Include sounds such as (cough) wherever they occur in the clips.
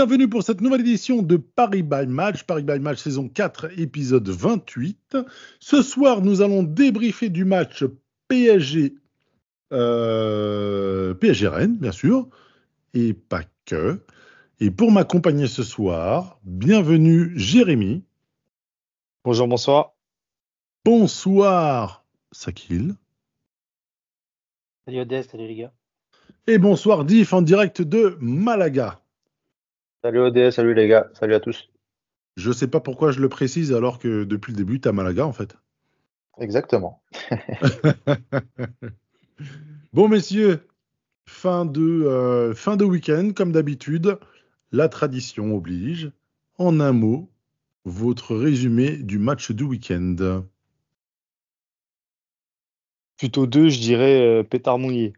bienvenue pour cette nouvelle édition de Paris by Match, Paris by Match saison 4, épisode 28. Ce soir, nous allons débriefer du match PSG, euh, PSG Rennes, bien sûr, et pas que. Et pour m'accompagner ce soir, bienvenue Jérémy. Bonjour, bonsoir. Bonsoir Sakil. Salut Odès, salut les gars. Et bonsoir Diff en direct de Malaga. Salut ODS, salut les gars, salut à tous. Je sais pas pourquoi je le précise alors que depuis le début, tu à Malaga en fait. Exactement. (laughs) bon messieurs, fin de, euh, fin de week-end, comme d'habitude, la tradition oblige. En un mot, votre résumé du match du week-end. Plutôt deux, je dirais euh, pétard mouillé.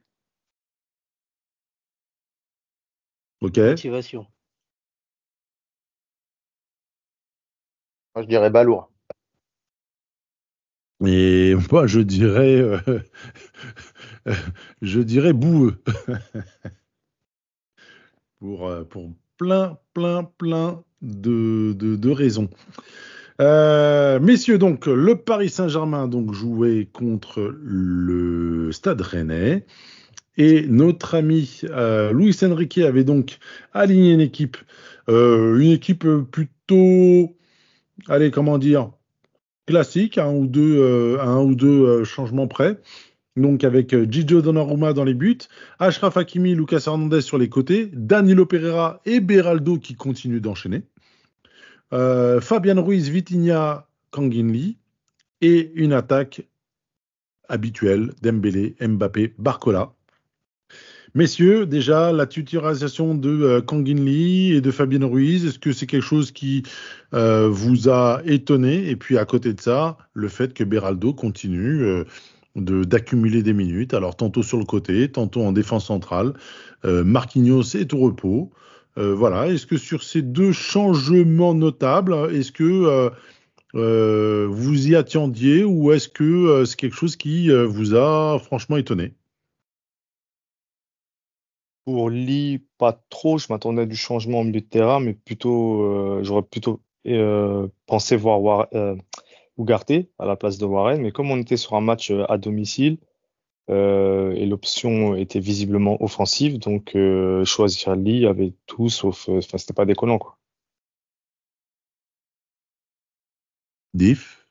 Ok. Motivation. Je dirais balourd. Et moi, je dirais, euh, (laughs) je dirais boueux. (laughs) pour, euh, pour plein, plein, plein de, raisons. Euh, messieurs, donc, le Paris Saint-Germain donc jouait contre le Stade Rennais. Et notre ami euh, Luis Enrique avait donc aligné une équipe, une équipe plutôt, allez, comment dire, classique, un ou deux, euh, un ou deux euh, changements près. Donc avec euh, Gigio Donnarumma dans les buts, Ashraf Hakimi, Lucas Hernandez sur les côtés, Danilo Pereira et Beraldo qui continuent d'enchaîner, Fabian Ruiz, Vitinha, Kanginli et une attaque habituelle Dembélé, Mbappé, Barcola. Messieurs, déjà la titularisation de euh, Kanginli et de Fabien Ruiz, est-ce que c'est quelque chose qui euh, vous a étonné? Et puis à côté de ça, le fait que Beraldo continue euh, d'accumuler des minutes, alors tantôt sur le côté, tantôt en défense centrale. Marquinhos est au repos. Voilà. Est-ce que sur ces deux changements notables, est-ce que vous y attendiez ou est-ce que c'est quelque chose qui vous a franchement étonné? Pour Lee, pas trop. Je m'attendais à du changement au milieu de terrain, mais plutôt, euh, j'aurais plutôt euh, pensé voir War- euh, Ugarte à la place de Warren. Mais comme on était sur un match euh, à domicile euh, et l'option était visiblement offensive, donc euh, choisir Lee avait tout sauf, euh, enfin, c'était pas déconnant quoi. Diff?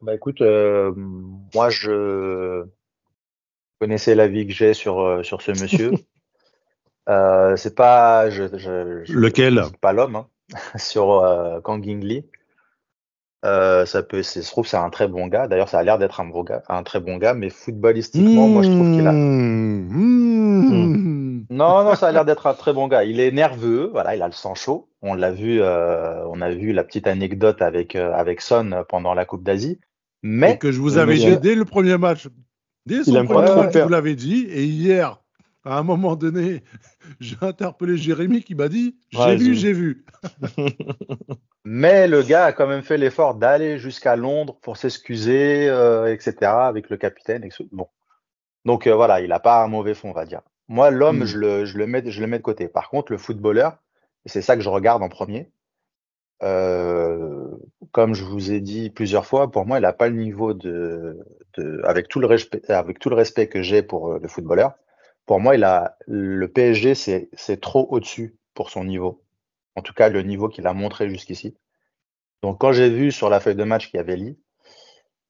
Bah écoute, euh, moi je connaissais l'avis que j'ai sur, euh, sur ce monsieur. (laughs) Euh, c'est pas, je, je, je- Lequel? pas l'homme, hein, (laughs) sur euh, Kang Lee. Euh, ça peut, je trouve que c'est un très bon gars. D'ailleurs, ça a l'air d'être un, bon gars, un très bon gars, mais footballistiquement, moi je trouve qu'il a. Mmh, mmh. Non, non, ça a l'air d'être un très bon gars. Il est nerveux, voilà, il a le sang chaud. On l'a vu, euh, on a vu la petite anecdote avec euh, avec Son pendant la Coupe d'Asie. Et Mais que je vous avais dit dès le premier match. Dès son Il aime pas premier vous l'avez dit. Et hier, à un moment donné, (laughs) j'ai interpellé Jérémy qui m'a dit J'ai Ouais, vu, j'ai vu. (laughs) mais le gars a quand même fait l'effort d'aller jusqu'à Londres pour s'excuser, euh, etc. avec le capitaine. et tout. Bon, donc euh, voilà, il a pas un mauvais fond, on va dire. Moi, l'homme, Mm. je le je le mets je le mets de côté. Par contre, le footballeur, et c'est ça que je regarde en premier. Euh, comme je vous ai dit plusieurs fois, pour moi, il n'a pas le niveau de, de avec tout le respect, que j'ai pour euh, le footballeur. Pour moi, le PSG, c'est trop au-dessus pour son niveau. En tout cas, le niveau qu'il a montré jusqu'ici. Donc, quand j'ai vu sur la feuille de match qu'il y avait Lee,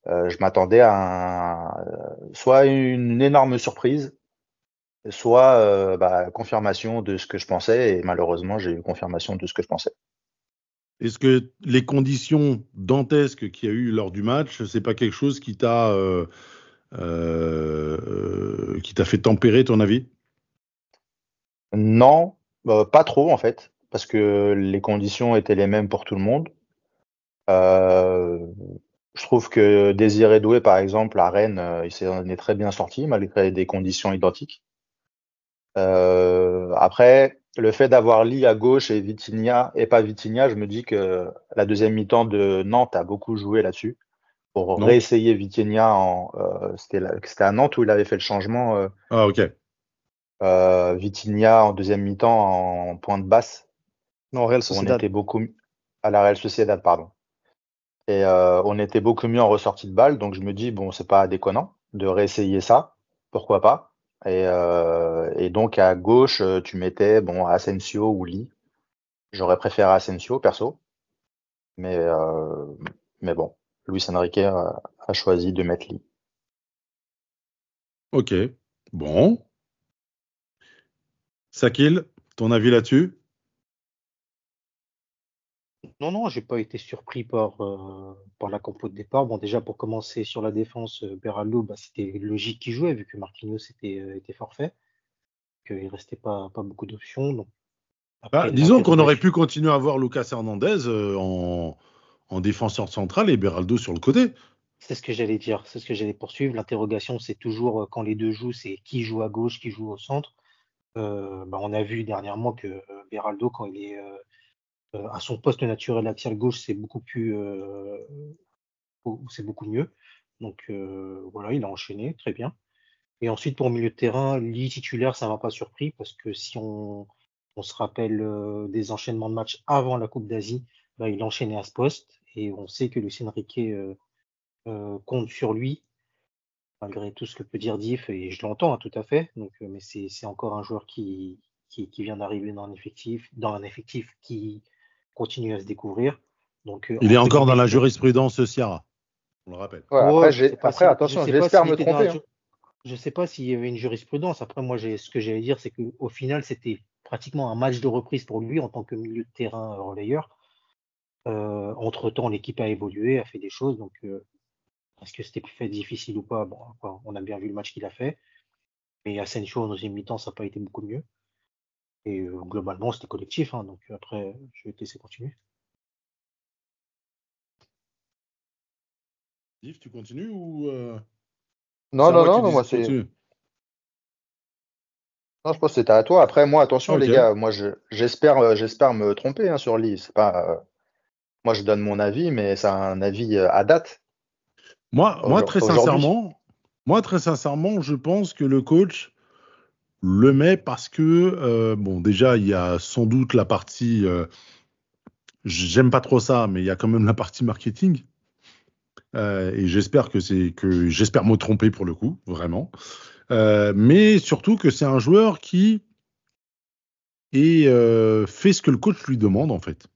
euh, je m'attendais à euh, soit une énorme surprise, soit euh, bah, confirmation de ce que je pensais. Et malheureusement, j'ai eu confirmation de ce que je pensais. Est-ce que les conditions dantesques qu'il y a eu lors du match, c'est pas quelque chose qui t'a euh, euh, qui t'a fait tempérer ton avis? Non, euh, pas trop en fait, parce que les conditions étaient les mêmes pour tout le monde. Euh, je trouve que Désiré Doué, par exemple, à Rennes, euh, il s'en est très bien sorti malgré des conditions identiques. Euh, après, le fait d'avoir Lee à gauche et Vitinha et pas Vitinha, je me dis que la deuxième mi-temps de Nantes a beaucoup joué là-dessus pour Non. réessayer Vitinha en euh, c'était la- c'était à Nantes où il avait fait le changement euh, Ah, ok. euh, Vitinha en deuxième mi-temps en pointe basse Non, Real on Sociedad. était beaucoup à la Real Sociedad pardon et euh, on était beaucoup mieux en ressortie de balle donc je me dis bon c'est pas déconnant de réessayer ça pourquoi pas? Et, euh, et donc à gauche euh, tu mettais bon Asensio ou Lee j'aurais préféré Asensio perso mais euh, mais bon Luis Enrique a, a choisi de mettre Lee Ok. Bon. Sakil, ton avis là-dessus? Non, non, j'ai pas été surpris par, euh, par la compo de départ. Bon, déjà, pour commencer sur la défense, euh, Beraldo, bah, c'était logique qu'il jouait, vu que Marquinhos était, euh, était forfait, qu'il restait pas, pas beaucoup d'options. Donc, Bah, Disons qu'on aurait pu continuer à avoir Lucas Hernandez euh, en, en défenseur central et Beraldo sur le côté. C'est ce que j'allais dire, c'est ce que j'allais poursuivre. L'interrogation, c'est toujours quand les deux jouent, c'est qui joue à gauche, qui joue au centre. Bah, on a vu dernièrement que Beraldo, quand il est euh, à son poste naturel axial gauche, c'est beaucoup plus, euh, mieux. Donc euh, voilà, il a enchaîné, très bien. Et ensuite, pour milieu de terrain, Lee titulaire, ça m'a pas surpris parce que si on, se rappelle des enchaînements de matchs avant la Coupe d'Asie, bah, il enchaînait à ce poste et on sait que Lucien Riquet compte sur lui, malgré tout ce que peut dire Diff, et je l'entends hein, tout à fait. Mais c'est encore un joueur qui, vient d'arriver dans effectif, dans un effectif qui continue à se découvrir. Donc, euh, Il est encore dans la jurisprudence Ciara. On le rappelle. Ouais, Ouais, après, je j'ai- sais pas après si- attention je j'espère me tromper hein. ju- Je sais pas s'il y avait une jurisprudence. Après, moi, ce que j'allais dire, c'est qu'au final, c'était pratiquement un match de reprise pour lui en tant que milieu de terrain euh, relayeur. Euh, entre-temps, l'équipe a évolué, a fait des choses. Donc, euh, est-ce que c'était plus fait difficile ou pas? Bon, on a bien vu le match qu'il a fait. Mais Asensio, en deuxième mi-temps, ça n'a pas été beaucoup mieux. Et euh, globalement, c'était collectif. hein. donc, après, je vais te laisser continuer. Yves, tu continues ou euh, non non non, non moi c'est Non, je pense que c'était à toi. Après, moi, attention, les gars, moi, je, j'espère, euh, j'espère me tromper hein, sur Lee. C'est pas, euh, moi, je donne mon avis, mais c'est un avis euh, à date. Moi, moi, très sincèrement, moi, très sincèrement, je pense que le coach le met parce que, euh, bon, déjà, il y a sans doute la partie, euh, j'aime pas trop ça, mais il y a quand même la partie marketing. Euh, et j'espère que c'est que j'espère me tromper pour le coup, vraiment. Mais surtout que c'est un joueur qui est, fait ce que le coach lui demande en fait,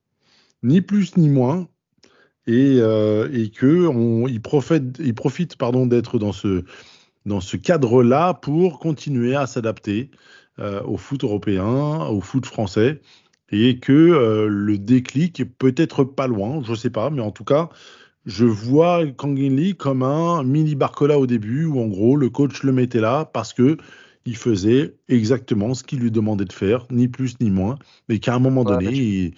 ni plus ni moins, et, et que on, profite, il profite pardon d'être dans ce dans ce cadre-là pour continuer à s'adapter euh, au foot européen, au foot français, et que euh, le déclic est peut-être pas loin, je sais pas, mais en tout cas, je vois Kangin Lee comme un mini Barcola au début, où en gros le coach le mettait là parce que il faisait exactement ce qu'il lui demandait de faire, ni plus ni moins, mais qu'à un moment Ouais, donné, tu- il-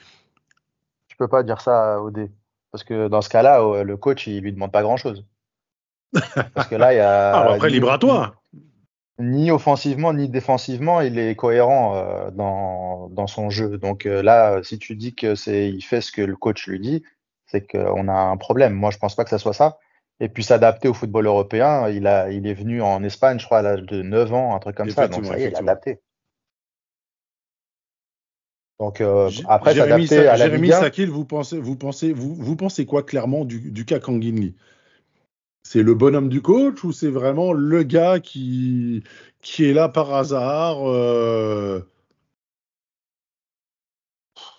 Je peux pas dire ça au dé. Parce que dans ce cas-là, euh, le coach, il lui demande pas grand-chose. Parce que là, il y a. (laughs) Ah, bah après, ni- libre à toi. Ni offensivement, ni défensivement, il est cohérent euh, dans, dans son jeu. Donc euh, là, si tu dis que c'est, il fait ce que le coach lui dit, c'est qu'on a un problème. Moi, je pense pas que ça soit ça. Et puis s'adapter au football européen, il a, il est venu en Espagne, je crois, à l'âge de 9 ans, un truc comme ça. Donc Effectivement, ça y est, il est adapté. Donc euh, après, Jérémy, s'adapter Sa- à la Jérémy Ligue 1, Sakil, vous pensez, vous pensez, vous, vous pensez quoi clairement du, du cas Kangin Lee C'est le bonhomme du coach ou c'est vraiment le gars qui, qui est là par hasard euh,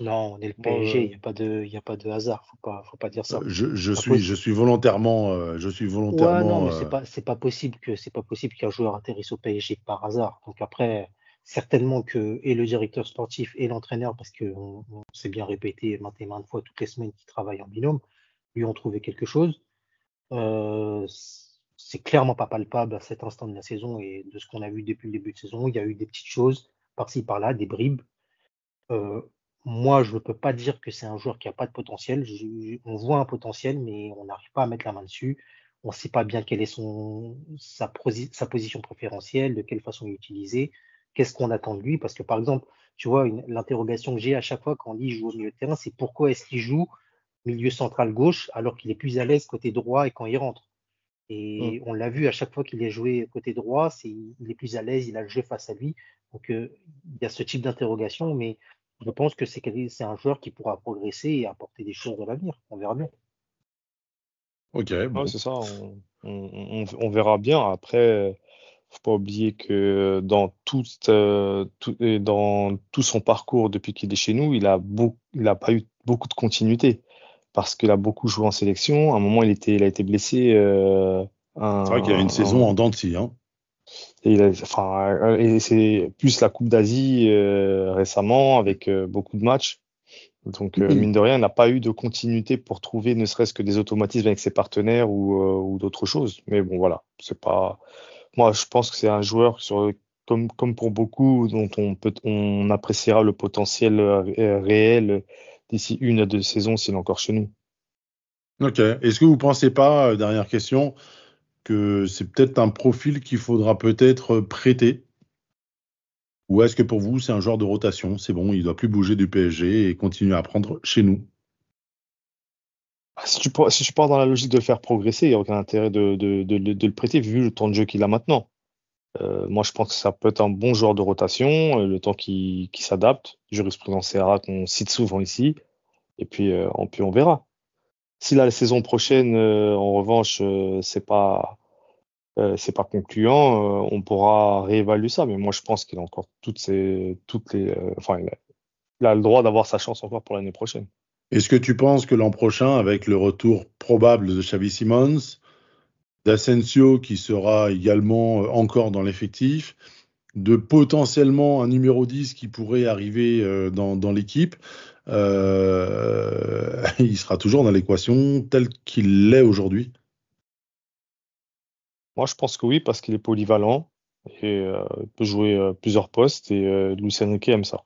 Non, on est le PSG, euh, il n'y a, pas de- il y a pas de hasard. Faut pas, faut pas dire ça. Je, suis, possible. je suis volontairement, euh, je suis Ouais, volontairement. non, mais c'est euh, pas, c'est pas possible que, c'est pas possible qu'un joueur atterrisse au PSG par hasard. Donc après, certainement que et le directeur sportif et l'entraîneur, parce que on, on s'est bien répété maintes et maintes fois toutes les semaines qu'ils travaillent en binôme, lui ont trouvé quelque chose. Euh, c'est clairement pas palpable à cet instant de la saison et de ce qu'on a vu depuis le début de saison. Il y a eu des petites choses par-ci par-là, des bribes. Euh, moi, je ne peux pas dire que c'est un joueur qui a pas de potentiel. On voit un potentiel, mais on n'arrive pas à mettre la main dessus. On ne sait pas bien quelle est son, sa, position préférentielle, de quelle façon l'utiliser. qu'est-ce qu'on attend de lui Parce que par exemple, tu vois, l'interrogation que j'ai à chaque fois quand dit joue au milieu de terrain, c'est pourquoi est-ce qu'il joue milieu central gauche alors qu'il est plus à l'aise côté droit et quand il rentre. Et mm. on l'a vu à chaque fois qu'il est joué côté droit, c'est il est plus à l'aise, il a le jeu face à lui. Donc euh, il y a ce type d'interrogation, mais je pense que c'est un joueur qui pourra progresser et apporter des choses dans l'avenir. On verra bien. Ok, bon. c'est ça. On, verra bien. Après, faut pas oublier que dans tout, euh, dans tout son parcours depuis qu'il est chez nous, il a, il a pas eu beaucoup de continuité parce qu'il a beaucoup joué en sélection. À un moment, il, était, il a été blessé. Euh, c'est vrai qu'il a une saison en dents hein. Et, enfin, et c'est plus la Coupe d'Asie euh, récemment avec euh, beaucoup de matchs. Donc, mine de rien, il n'a pas eu de continuité pour trouver ne serait-ce que des automatismes avec ses partenaires ou, ou d'autres choses. Mais bon, voilà, c'est pas. Moi, je pense que c'est un joueur sur, comme, comme pour beaucoup dont on, peut, on appréciera le potentiel réel d'ici une à deux saisons s'il est encore chez nous. Ok. Est-ce que vous ne pensez pas, euh, dernière question, que c'est peut-être un profil qu'il faudra peut-être prêter? Ou est-ce que pour vous, c'est un joueur de rotation C'est bon, il ne doit plus bouger du PSG et continuer à apprendre chez nous? Ah, si tu, si tu pars dans la logique de le faire progresser, il n'y a aucun intérêt de, le prêter vu le temps de jeu qu'il a maintenant. Euh, moi, je pense que ça peut être un bon joueur de rotation, euh, le temps qui, s'adapte. Jurisprudence CRA qu'on cite souvent ici. Et puis, euh, on, on verra. Si la saison prochaine, en revanche, c'est pas c'est pas concluant, on pourra réévaluer ça. Mais moi, je pense qu'il a encore toutes ces toutes les, enfin, il a, le droit d'avoir sa chance encore pour l'année prochaine. Est-ce que tu penses que l'an prochain, avec le retour probable de Xavi Simons, d'Asensio qui sera également euh, encore dans l'effectif, de potentiellement un numéro 10 qui pourrait arriver euh, dans, l'équipe, euh, (laughs) il sera toujours dans l'équation telle qu'il l'est aujourd'hui Moi, je pense que oui, parce qu'il est polyvalent et il peut jouer plusieurs postes et Luis Enrique aime ça.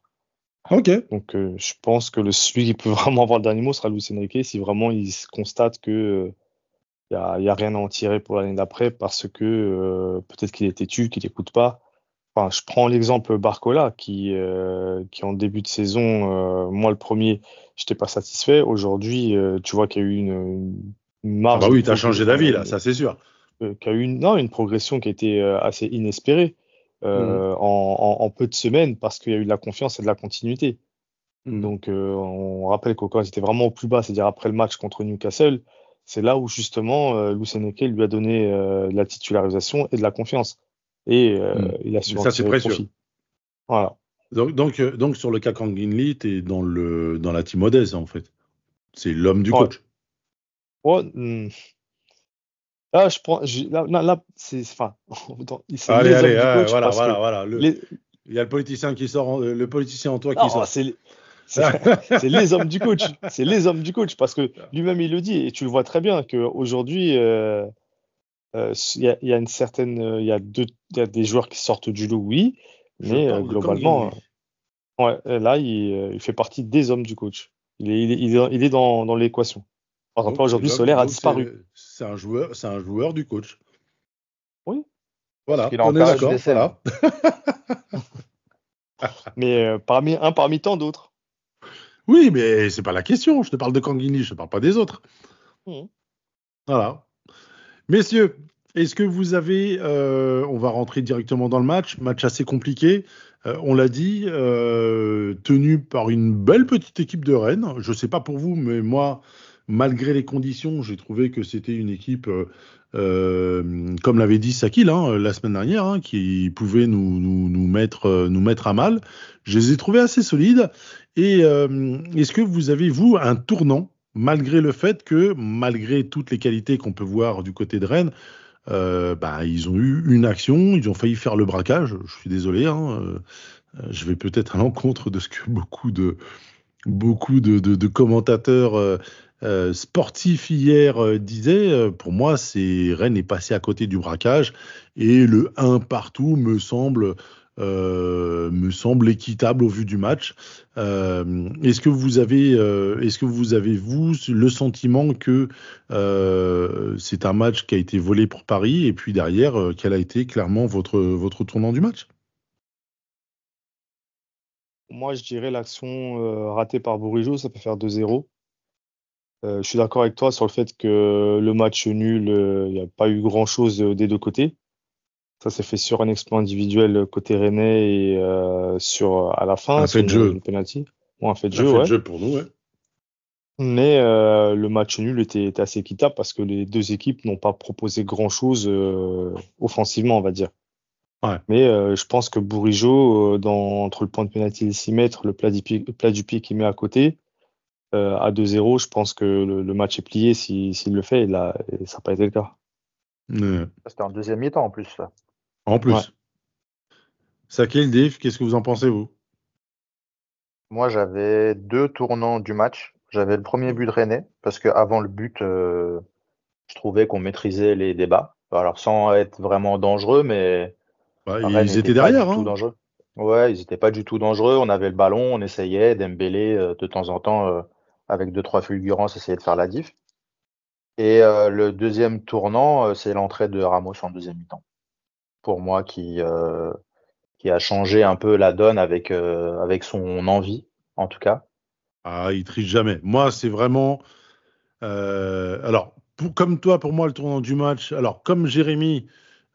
Ok. Donc, je pense que le, celui qui peut (laughs) vraiment avoir le dernier mot sera Luis Enrique si vraiment il constate que il n'y a, rien à en tirer pour l'année d'après parce que euh, peut-être qu'il est têtu, qu'il n'écoute pas. Enfin, je prends l'exemple Barcola qui, euh, qui en début de saison, euh, moi le premier, je n'étais pas satisfait. Aujourd'hui, tu vois qu'il y a eu une, une marge. Ah bah oui, tu as changé d'avis là, ça c'est sûr. qu'il y a eu une, non, une progression qui a été assez inespérée mmh. en, en, peu de semaines parce qu'il y a eu de la confiance et de la continuité. Mmh. Donc, on rappelle qu'au quand était vraiment au plus bas, c'est-à-dire après le match contre Newcastle, c'est là où justement euh, lui a donné euh, la titularisation et de la confiance. Et euh, hmm. il a su Ça, c'est précieux. Voilà. Donc, donc, euh, donc, sur le cas Kanginli, tu es dans, le, dans la team en fait. C'est l'homme du coach. Hmm. Là, je prends. Là, là, c'est. Enfin. (laughs) allez, allez, voilà, voilà, voilà. Il y a le politicien qui sort, le politicien en toi qui sort. C'est (laughs) les hommes du coach. C'est les hommes du coach parce que lui-même il le dit et tu le vois très bien qu'aujourd'hui euh, euh, il y, a une certaine, euh, il y a deux, y a des joueurs qui sortent du lot, oui, mais globalement, ouais, là il, il, fait partie des hommes du coach. Il est, il est, il est, dans, dans l'équation. Par exemple, aujourd'hui, Solaire a disparu. C'est un joueur, c'est un joueur du coach. Oui. Voilà, on est d'accord. Voilà. (laughs) mais parmi un parmi tant d'autres. Oui, mais c'est pas la question. Je te parle de Kanguini, je te parle pas des autres. Mmh. Voilà. Messieurs, est-ce que vous avez, euh, on va rentrer directement dans le match, match assez compliqué, euh, on l'a dit, euh, tenu par une belle petite équipe de Rennes. Je ne sais pas pour vous, mais moi, malgré les conditions, j'ai trouvé que c'était une équipe, comme l'avait dit Sakil hein, la semaine dernière, hein, qui pouvait nous, nous, mettre, nous mettre à mal. Je les ai trouvés assez solides. Et euh, est-ce que vous avez, vous, un tournant, malgré le fait que, malgré toutes les qualités qu'on peut voir du côté de Rennes, euh, bah, ils ont eu une action, ils ont failli faire le braquage. Je suis désolé, hein, euh, je vais peut-être à l'encontre de ce que beaucoup de, beaucoup de, commentateurs sportifs hier disaient. Pour moi, c'est Rennes est passé à côté du braquage et le 1 partout me semble euh, me semble équitable au vu du match. Euh, est-ce que vous avez, euh, est-ce que vous avez vous le sentiment que c'est un match qui a été volé pour Paris et puis derrière quel a été clairement votre votre tournant du match? Moi, je dirais l'action ratée par Bourigeau, ça peut faire 2-0. Euh, je suis d'accord avec toi sur le fait que le match nul, il n'y a pas eu grand-chose des deux côtés. Ça s'est fait sur un exploit individuel côté Rennais et euh, sur à la fin, Un fait de jeu. une penalty. Ou un fait de Un jeu, fait de ouais. jeu pour nous, ouais. Mais euh, le match nul était, était assez équitable parce que les deux équipes n'ont pas proposé grand-chose euh, offensivement, on va dire. Ouais. Mais euh, je pense que Bourigeau, euh, dans, entre le point de pénalty et les 6 mètres, le plat du pied, le plat du pied qu'il met à côté, euh, à 2-0, je pense que le, le match est plié s'il s'il le fait. Et là, et ça n'a pas été le cas. C'était en deuxième mi-temps en plus. ça. En plus. Ouais. Sakil, Dave, qu'est-ce que vous en pensez, vous? Moi, j'avais deux tournants du match. J'avais le premier but de René, parce que avant le but, euh, je trouvais qu'on maîtrisait les débats. Alors, sans être vraiment dangereux, mais Bah, Rennes Ils étaient pas derrière. du tout Hein. dangereux. Ouais, ils n'étaient pas du tout dangereux. On avait le ballon, on essayait. Dembélé, euh, de temps en temps, euh, avec deux, trois fulgurances, essayait de faire la diff. Et euh, le deuxième tournant, euh, c'est l'entrée de Ramos en deuxième mi-temps. Pour moi, qui, euh, qui a changé un peu la donne avec, euh, avec son envie, en tout cas. Ah, il triche jamais. Moi, c'est vraiment. euh, alors, comme toi, pour moi, le tournant du match. Alors, comme Jérémy,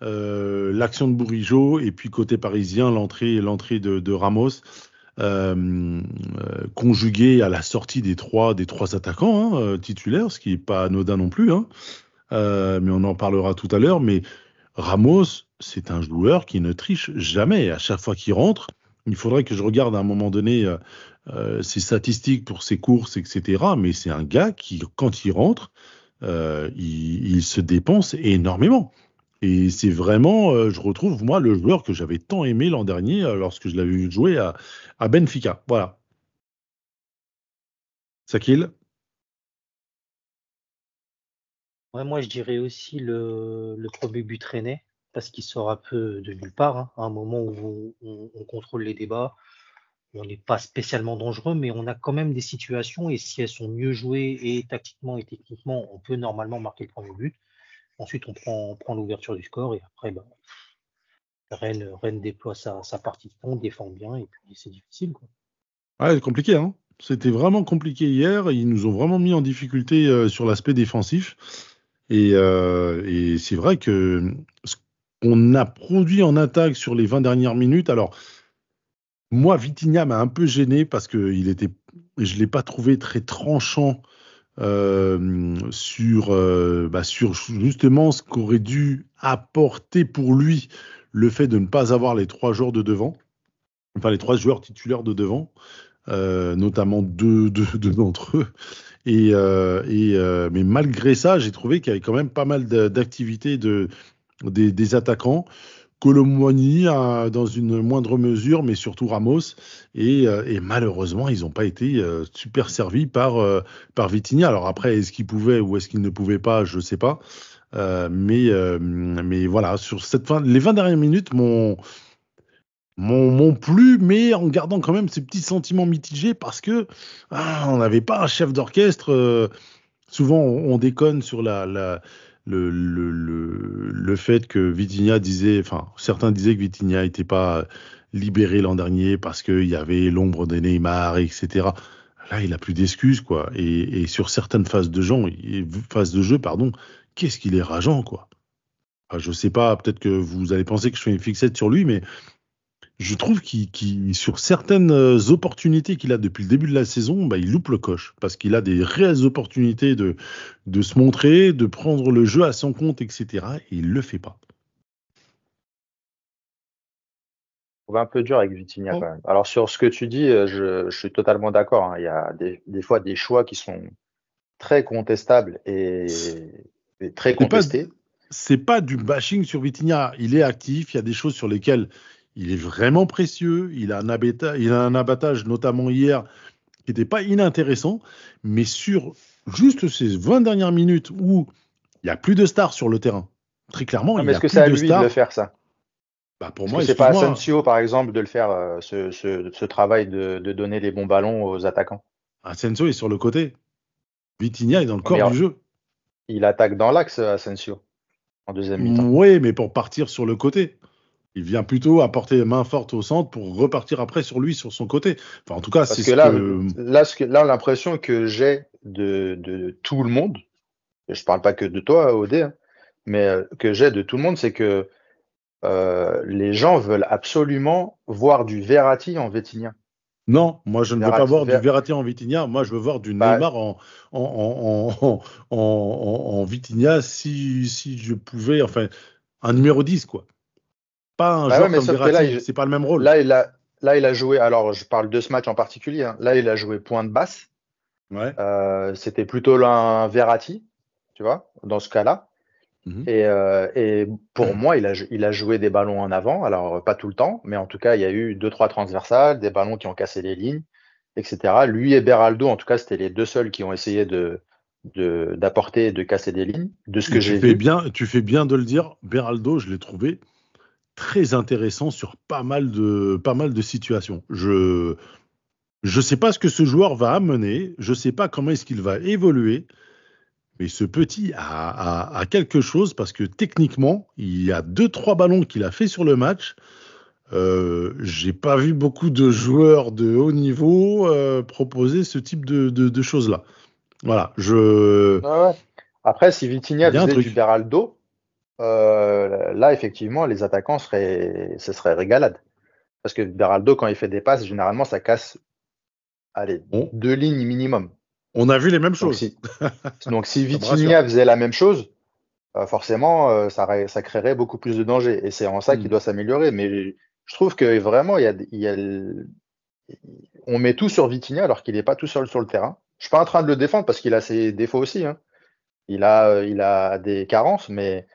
l'action de Bourigeau, et puis côté parisien, l'entrée, de, de Ramos, euh, conjuguée à la sortie des trois, des trois attaquants hein, titulaires, ce qui n'est pas anodin non plus. Hein. Mais on en parlera tout à l'heure. Mais Ramos, c'est un joueur qui ne triche jamais. À chaque fois qu'il rentre, il faudrait que je regarde à un moment donné. euh, euh, ses statistiques pour ses courses, etc. Mais c'est un gars qui, quand il rentre, euh, il, se dépense énormément. Et c'est vraiment, je retrouve moi le joueur que j'avais tant aimé l'an dernier lorsque je l'avais vu jouer à, Benfica. Voilà. Sakil? Ouais, moi, je dirais aussi le, le premier but Rennais, parce qu'il sort un peu de nulle part. hein, à un moment où on, on- on contrôle les débats, on n'est pas spécialement dangereux, mais on a quand même des situations, et si elles sont mieux jouées, et tactiquement et techniquement, on peut normalement marquer le premier but. Ensuite, on prend, l'ouverture du score, et après, bah, Rennes, déploie sa, partie de fond, défend bien, et puis c'est difficile. Quoi. Ouais, c'est compliqué, hein. C'était vraiment compliqué hier. Ils nous ont vraiment mis en difficulté euh, sur l'aspect défensif. Et, euh, et c'est vrai que ce qu'on a produit en attaque sur les 20 dernières minutes, alors moi, Vitinha m'a un peu gêné parce que il était, je l'ai pas trouvé très tranchant euh, sur, euh, bah, sur justement ce qu'aurait dû apporter pour lui le fait de ne pas avoir les trois joueurs de devant, enfin les trois joueurs titulaires de devant, euh, notamment deux, (laughs) d'entre eux. Et, et mais malgré ça, j'ai trouvé qu'il y avait quand même pas mal d'activités de, des, attaquants. Colomboigny dans une moindre mesure, mais surtout Ramos. Et, euh, malheureusement, ils n'ont pas été euh, super servis par, euh, par Vitinha. Alors après, est-ce qu'ils pouvaient ou est-ce qu'ils ne pouvaient pas, je ne sais pas. Mais, mais voilà, sur cette fin, les 20 dernières minutes m'ont m'ont plu, mais en gardant quand même ces petits sentiments mitigés parce que ah, on n'avait pas un chef d'orchestre. souvent, on, on déconne sur la- le, le, le, le fait que Vitinha disait, enfin, certains disaient que Vitinha n'était pas libéré l'an dernier parce qu'il y avait l'ombre de Neymar, etc. Là, il a plus d'excuses, quoi. Et, et sur certaines phases de, jeu, de pardon, qu'est-ce qu'il est rageant, quoi. Enfin, je sais pas, peut-être que vous allez penser que je fais une fixette sur lui, mais je trouve qu'il, sur certaines euh, opportunités qu'il a depuis le début de la saison, bah, il loupe le coche parce qu'il a des réelles opportunités de, de se montrer, de prendre le jeu à son compte, etc. Et il le fait pas. On va un peu dur avec Vitinha Oh. quand même. Alors sur ce que tu dis, euh, je, je suis totalement d'accord. hein. Il y a des, des fois des choix qui sont très contestables et, et très pas- contestés. C'est pas du bashing sur Vitinha. Il est actif. Il y a des choses sur lesquelles il est vraiment précieux. Il a un, abata- il a un abattage, notamment hier, qui n'était pas inintéressant. Mais sur juste ces 20 dernières minutes où il n'y a plus de stars sur le terrain, très clairement, il n'y a est-ce que plus c'est à de lui de stars. le faire ça? Bah, pour moi, c'est pas. Asensio par exemple de le faire euh, ce, ce, ce travail de, de donner les bons ballons aux attaquants? Asensio est sur le côté. Vitinha est dans le corps du jeu. Il attaque dans l'axe Asensio en deuxième mi-temps. Oui, mais pour partir sur le côté. Il vient plutôt apporter main forte au centre pour repartir après sur lui, sur son côté. Enfin, en tout cas, c'est que ce là, que. là, ce que- là, l'impression que j'ai de, de tout le monde, et je parle pas que de toi, Odé, hein, mais euh, que j'ai de tout le monde, c'est que euh, les gens veulent absolument voir du Verratti en Vitinha. Non, moi je ne veux pas voir du Ver- Verratti en Vitinha. Moi, je veux voir du Bah- Neymar en, en, en, en, en, en- en Vitinha si, si je pouvais. Enfin, un numéro 10, quoi. Pas un Bah joueur ouais, mais comme Verratti. là, il- C'est pas le même rôle. Là, il a, là, il a joué, alors je parle de ce match en particulier, hein. là, il a joué point de basse. Ouais. Euh, c'était plutôt un Verratti, tu vois, dans ce cas-là. Mhm. Et, euh, et pour moi, il a, il a joué des ballons en avant. Alors, pas tout le temps, mais en tout cas, il y a eu deux, trois transversales, des ballons qui ont cassé les lignes, etc. Lui et Beraldo, en tout cas, c'était les deux seuls qui ont essayé de de- d'apporter et de casser des lignes. De ce que j'ai tu fais vu. bien, tu fais bien de le dire. Beraldo, je l'ai trouvé très intéressant sur pas mal de, pas mal de situations. Je, je sais pas ce que ce joueur va amener. Je sais pas comment est-ce qu'il va évoluer. Mais ce petit a, a- a quelque chose parce que techniquement, il y a deux trois ballons qu'il a fait sur le match. Euh, J'ai pas vu beaucoup de joueurs de haut niveau euh, proposer ce type de, de- de choses-là. Voilà, je. Ouais. Après, si Vitinha faisait du Beraldo, euh, là, effectivement, les attaquants seraient, ce serait régalade. Parce que Beraldo, quand il fait des passes, généralement, ça casse, allez, Bon. deux lignes minimum. On a vu les mêmes Donc, choses. si, (laughs) donc, si Vitinha faisait la même chose, euh, forcément, euh, ça, ré- ça créerait beaucoup plus de danger. Et c'est en ça qu'il doit s'améliorer. Mais je trouve que vraiment, il y a, il y a le- on met tout sur Vitinha alors qu'il n'est pas tout seul sur le terrain. Je suis pas en train de le défendre parce qu'il a ses défauts aussi. hein. Il a, il a des carences, mais,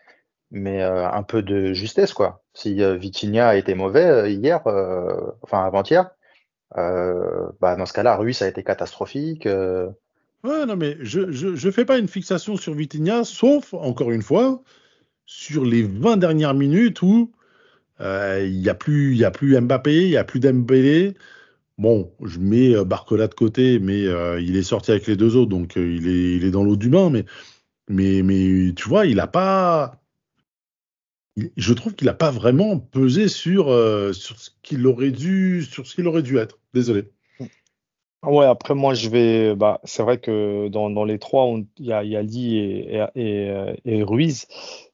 mais euh, un peu de justesse, quoi. Si euh, Vitinha a été mauvais euh, hier, euh, enfin avant-hier, bah, dans ce cas-là, Ruiz a été catastrophique. Ouais, non, mais je je fais pas une fixation sur Vitinha, sauf, encore une fois, sur les 20 dernières minutes où il n'y a, plus- a plus Mbappé, il n'y a plus Dembélé. Bon, je mets Barcola de côté, mais il est sorti avec les deux autres, donc il, est, il est dans l'eau du bain. Mais, mais, mais tu vois, il n'a pas. Je trouve qu'il n'a pas vraiment pesé sur, euh, sur ce qu'il aurait dû, sur ce qu'il aurait dû être. Désolé. Ouais, après moi je vais, bah, c'est vrai que dans, les trois, il y a, y Lee et, euh, et Ruiz,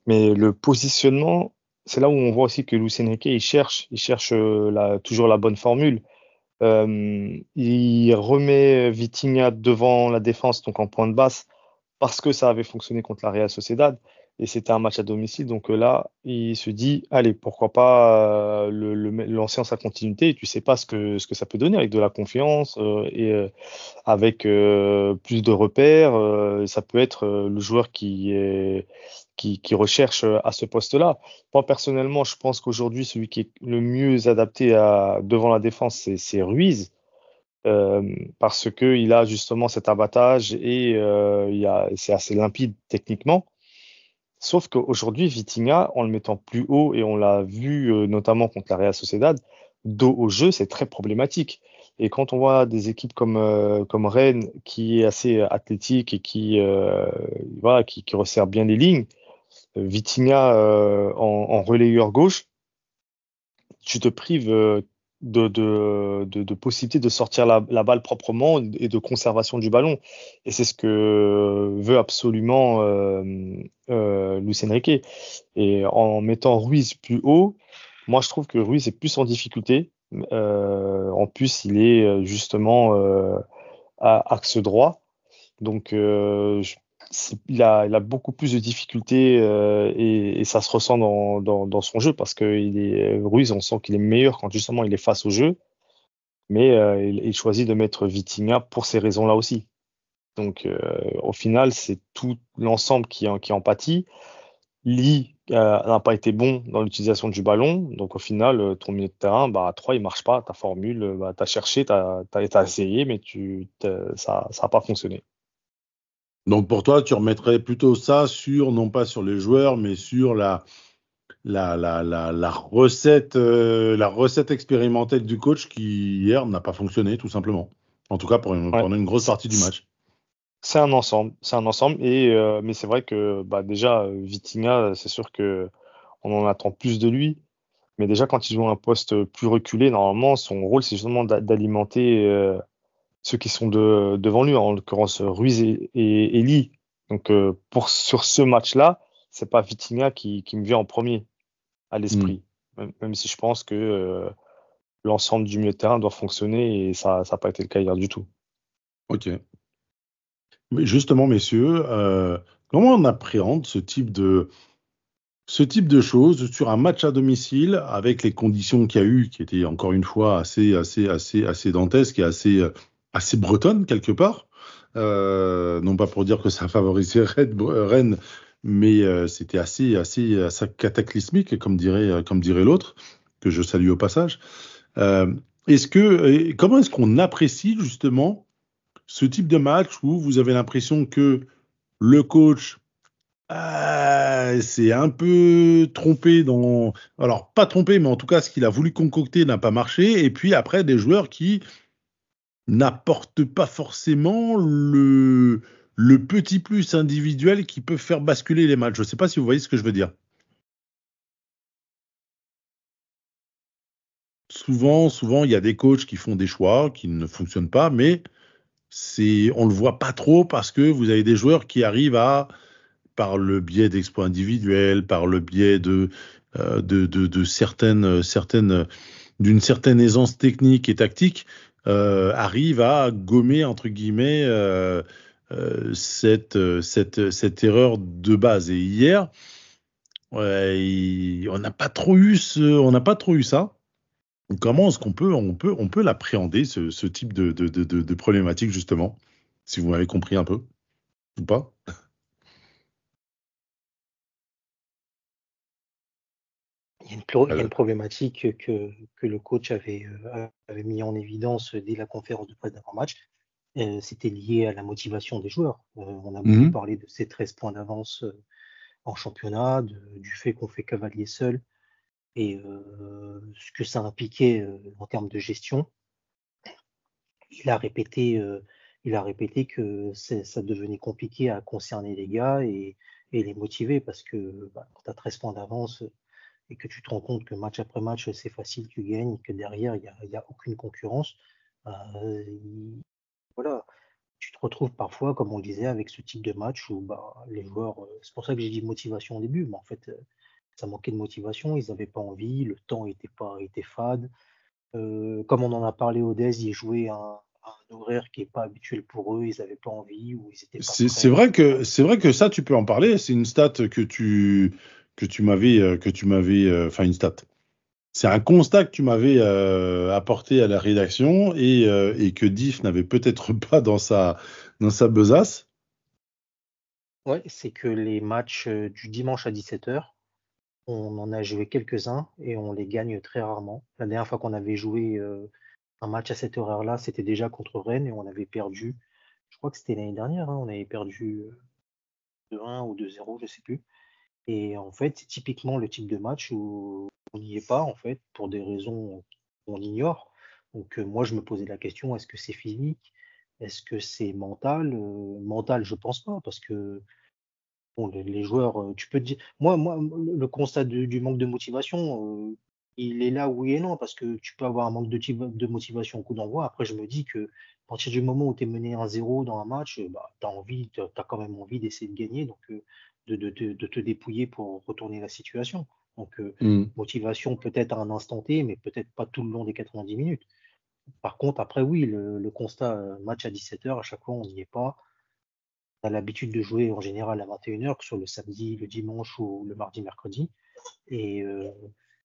mais le positionnement, c'est là où on voit aussi que Luis Enrique, il cherche, il cherche euh, toujours la bonne formule. Il remet Vitinha devant la défense, donc en point de basse, parce que ça avait fonctionné contre la Real Sociedad et c'était un match à domicile. Donc euh, là, il se dit, allez, pourquoi pas euh, lancer en sa continuité. Et tu sais pas ce que, ça peut donner avec de la confiance euh, et avec plus de repères. ça peut être le joueur qui, recherche à ce poste-là. Moi, personnellement, je pense qu'aujourd'hui, celui qui est le mieux adapté à, devant la défense, c'est Ruiz. Euh, parce que il a justement cet abattage et c'est assez limpide techniquement. Sauf qu'aujourd'hui, Vitinha, en le mettant plus haut, et on l'a vu euh, notamment contre la Real Sociedad, dos au jeu, c'est très problématique. Et quand on voit des équipes comme, euh, comme Rennes, qui est assez athlétique et qui, euh, voilà, qui, resserre bien les lignes, euh, Vitinha euh, en, en relayeur gauche, tu te prives euh, de, de, de, de possibilité de sortir la, la balle proprement et de conservation du ballon. Et c'est ce que veut absolument euh, euh, Luis Enrique. Et en mettant Ruiz plus haut, moi je trouve que Ruiz est plus en difficulté. Euh, en plus, il est euh, justement euh, à axe droit. Donc, euh, je- il a, beaucoup plus de difficultés euh, et, ça se ressent dans, son jeu parce que il est, Ruiz, on sent qu'il est meilleur quand justement il est face au jeu. Mais euh, il, choisit de mettre Vitinha pour ces raisons-là aussi. Donc, euh, au final, c'est tout l'ensemble qui, en- pâtit. Lee euh, n'a pas été bon dans l'utilisation du ballon. Donc, au final, euh, ton milieu de terrain, bah, à 3, il marche pas. Ta formule, euh, bah, tu as cherché, tu as, essayé, mais tu, ça n'a pas fonctionné. Donc pour toi, tu remettrais plutôt ça sur, non pas sur les joueurs, mais sur la, la, la, la, la recette, euh, la recette expérimentale du coach qui hier n'a pas fonctionné, tout simplement. En tout cas pour une, Ouais. pendant une grosse partie du match. C'est un ensemble, c'est un ensemble. Et, euh, mais c'est vrai que bah, déjà, Vitinha, c'est sûr que on en attend plus de lui. Mais déjà, quand il joue un poste plus reculé, normalement, son rôle, c'est justement d'alimenter euh, ceux qui sont de, devant lui, en l'occurrence Ruiz et, et, Lee. Donc, euh, pour, sur ce match-là, c'est pas Vitinha qui, qui, me vient en premier à l'esprit. Mm. Même, si je pense que euh, l'ensemble du milieu de terrain doit fonctionner et ça n'a pas été le cas hier du tout. Ok. Mais justement, messieurs, comment on appréhende ce type de, ce type de choses sur un match à domicile avec les conditions qu'il y a eu, qui étaient encore une fois assez, assez, assez, assez dantesques et assez, assez bretonnes quelque part. Euh, non pas pour dire que ça favorisait (laughs) Rennes, mais euh, c'était assez, assez, cataclysmique, comme dirait, comme dirait l'autre, que je salue au passage. Euh, est-ce que, comment est-ce qu'on apprécie justement ce type de match où vous avez l'impression que le coach euh, c'est un peu trompé dans. Alors, pas trompé, mais en tout cas, ce qu'il a voulu concocter n'a pas marché. Et puis après, des joueurs qui n'apportent pas forcément le, le petit plus individuel qui peut faire basculer les matchs. Je ne sais pas si vous voyez ce que je veux dire. Souvent, souvent, il y a des coachs qui font des choix qui ne fonctionnent pas, mais c'est, on le voit pas trop parce que vous avez des joueurs qui arrivent à par le biais d'exploits individuels, par le biais de, euh, de, de, de, certaines, certaines, d'une certaine aisance technique et tactique, arrive à gommer entre guillemets euh, euh cette, cette, cette erreur de base. Et hier, on n'a pas trop eu pas trop eu ça. Comment est-ce qu'on peut, on peut, on peut l'appréhender ce, type de, de, de problématique justement, si vous m'avez compris un peu ou pas? Il y, a une, problématique que, que, le coach avait, euh, avait, mis en évidence dès la conférence de presse d'avant-match. Euh, C'était lié à la motivation des joueurs. Euh, on a beaucoup mmh parlé de ces 13 points d'avance en championnat, de, du fait qu'on fait cavalier seul et ce que ça impliquait en termes de gestion. Il a répété, il a répété que ça devenait compliqué à concerner les gars et, et les motiver parce que bah, quand tu as 13 points d'avance, et que tu te rends compte que match après match, c'est facile, tu gagnes, que derrière, il n'y a, a, aucune concurrence, euh, voilà, tu te retrouves parfois, comme on le disait, avec ce type de match où bah, les joueurs, euh, c'est pour ça que j'ai dit motivation au début, mais en fait, euh, ça manquait de motivation, ils n'avaient pas envie, le temps était pas était fade. Euh, comme on en a parlé au DES, ils jouaient un, un horaire qui n'est pas habituel pour eux, ils n'avaient pas envie ou ils étaient C'est vrai que c'est vrai que ça, tu peux en parler. C'est une stat que tu que tu m'avais, euh, que tu m'avais, euh, enfin une stat. C'est un constat que tu m'avais euh, apporté à la rédaction et, que Diff n'avait peut-être (laughs) pas dans sa, dans sa besace. Ouais, c'est que les matchs du dimanche à 17h, on en a joué quelques-uns et on les gagne très rarement. La dernière fois qu'on avait joué un match à cette horaire-là, c'était déjà contre Rennes et on avait perdu. Je crois que c'était l'année dernière, hein, on avait perdu de 1 ou 2-0, je sais plus. Et en fait, c'est typiquement le type de match où on n'y est pas, en fait, pour des raisons qu'on ignore. Donc, euh, moi, je me posais la question, est-ce que c'est physique? Est-ce que c'est mental? Euh, mental, je pense pas, parce que bon, les, joueurs, euh, tu peux te dire, moi, moi, le constat du manque de motivation, il est là, oui et non, parce que tu peux avoir un manque de, de motivation au coup d'envoi. Après, je me dis que à partir du moment où tu es mené 1-0 dans un match, bah, tu as envie, as quand même envie d'essayer de gagner. Donc, de, de, de, te dépouiller pour retourner la situation. Donc, euh, mm. motivation peut-être à un instant T, mais peut-être pas tout le long des 90 minutes. Par contre, après, oui, le, le constat euh, match à 17h, à chaque fois, on n'y est pas. On a l'habitude de jouer en général à 21h, que ce soit le samedi, le dimanche ou le mardi, mercredi. Et, euh,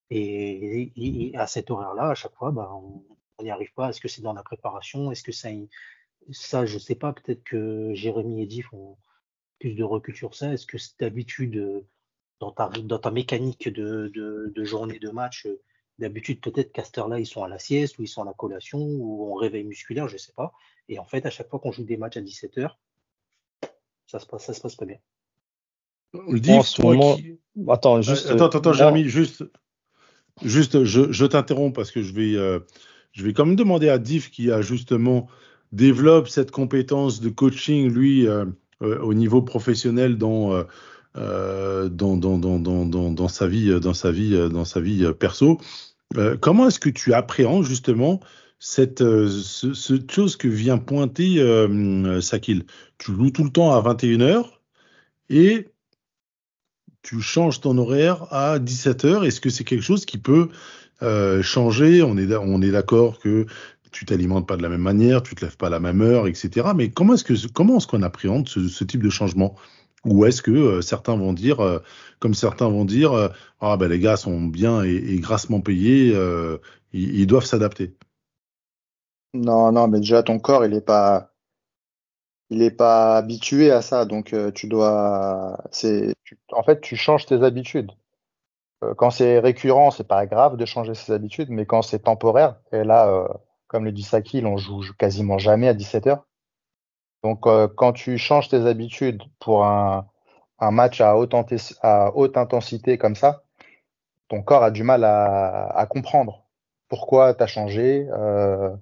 et, et, à cet horaire-là, à chaque fois, bah, on n'y arrive pas. Est-ce que c'est dans la préparation? Est-ce que ça, ça, je sais pas, peut-être que Jérémy et Diff ont plus de recul sur ça Est-ce que d'habitude, euh, dans ta, dans ta mécanique de, de, journée de match, euh, d'habitude, peut-être qu'à là ils sont à la sieste, ou ils sont à la collation, ou en réveil musculaire, je ne sais pas. Et en fait, à chaque fois qu'on joue des matchs à 17h, ça se passe, ça se passe pas bien. Attends, juste. Attends, attends, Jérémy, juste, juste, je, je t'interromps parce que je vais, euh, je vais quand même demander à Diff qui a justement développe cette compétence de coaching, lui, euh, au niveau professionnel dans, euh, euh, dans, dans, dans, dans, dans sa vie, dans sa vie, dans sa vie perso. Euh, comment est-ce que tu appréhendes justement cette, euh, ce, chose que vient pointer euh, Sakil? Tu joues tout le temps à 21h et tu changes ton horaire à 17h. Est-ce que c'est quelque chose qui peut euh, changer? On est, on est d'accord que tu t'alimentes pas de la même manière, tu te lèves pas à la même heure, etc. Mais comment est-ce que comment est-ce qu'on appréhende ce, ce, type de changement? Ou est-ce que euh, certains vont dire, euh, comme certains vont dire, euh, ah ben les gars sont bien et, grassement payés, ils, doivent s'adapter? Non, non, mais déjà ton corps il est pas, il est pas habitué à ça, donc tu dois, c'est, en fait tu changes tes habitudes. Quand c'est récurrent, c'est pas grave de changer ses habitudes, mais quand c'est temporaire, et là comme le dit Saki, on joue quasiment jamais à 17h. Donc, euh, quand tu changes tes habitudes pour un, match à haute, intensité comme ça, ton corps a du mal à, comprendre pourquoi tu as changé, euh,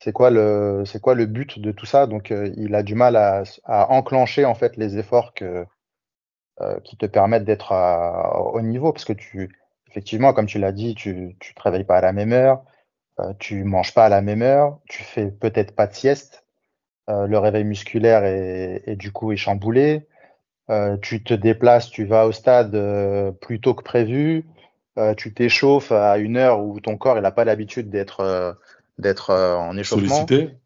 c'est quoi, le, but de tout ça. Donc, euh, il a du mal à, enclencher en fait les efforts qui te permettent d'être au niveau. Parce que effectivement, comme tu l'as dit, tu ne te pas à la même heure, tu manges pas à la même heure, tu fais peut-être pas de sieste, euh, le réveil musculaire est, du coup est chamboulé, euh, tu te déplaces, tu vas au stade plus tôt que prévu, tu t'échauffes à une heure où ton corps n'a pas l'habitude d'être d'être en échauffement. Sollicité.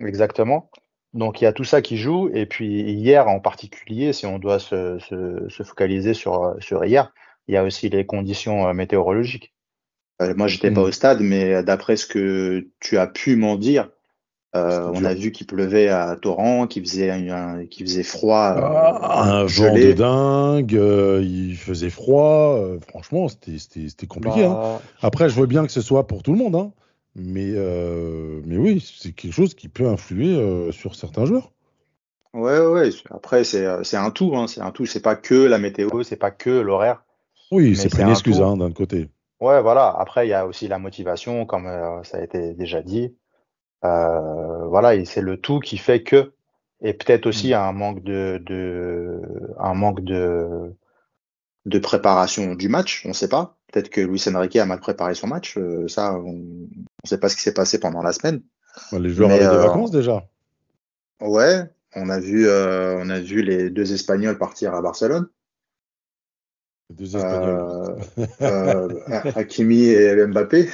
Exactement. Donc il y a tout ça qui joue. Et puis hier en particulier, si on doit se, se, se focaliser sur, sur hier, il y a aussi les conditions météorologiques. Euh, moi, j'étais pas mm. au stade, mais d'après ce que tu as pu m'en dire, euh, on a vu qu'il pleuvait à torrent, qu'il faisait, un, faisait froid. Euh, ah, un vent de dingue, euh, il faisait froid. Euh, franchement, c'était compliqué. Hein. Bah, Après, je vois bien que ce soit pour tout le monde, hein. mais, mais oui, c'est quelque chose qui peut influer sur certains joueurs. Ouais, ouais. Après, c'est un tout. Hein. C'est un tout. C'est pas que la météo, c'est pas que l'horaire. Oui, c'est pas une excuse hein, d'un côté. Ouais, voilà. Après, il y a aussi la motivation, comme euh, ça a été déjà dit. Euh, voilà, et c'est le tout qui fait que, et peut-être aussi mmh. un manque de, de, un manque de, de préparation du match. On ne sait pas. Peut-être que Luis Enrique a mal préparé son match. Euh, ça, on ne sait pas ce qui s'est passé pendant la semaine. Les joueurs avaient des vacances déjà. Ouais, on a vu, on a vu les deux Espagnols partir à Barcelone. Deux Espagnols. Euh, euh, Hakimi et Mbappé.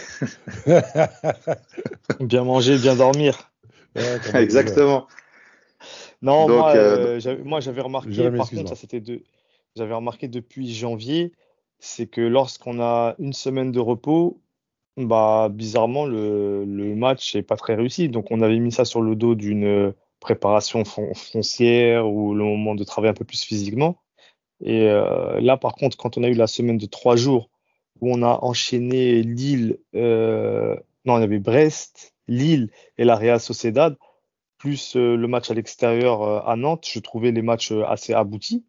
(laughs) bien manger, bien dormir. (laughs) Exactement. Non, moi, euh, moi j'avais remarqué, par contre, ça c'était de, j'avais remarqué depuis janvier, c'est que lorsqu'on a une semaine de repos, bah bizarrement le, le match n'est pas très réussi. Donc on avait mis ça sur le dos d'une préparation foncière ou le moment de travailler un peu plus physiquement. Et euh, là, par contre, quand on a eu la semaine de trois jours où on a enchaîné Lille, euh, non, il y avait Brest, Lille et la Real Sociedad, plus euh, le match à l'extérieur euh, à Nantes, je trouvais les matchs assez aboutis.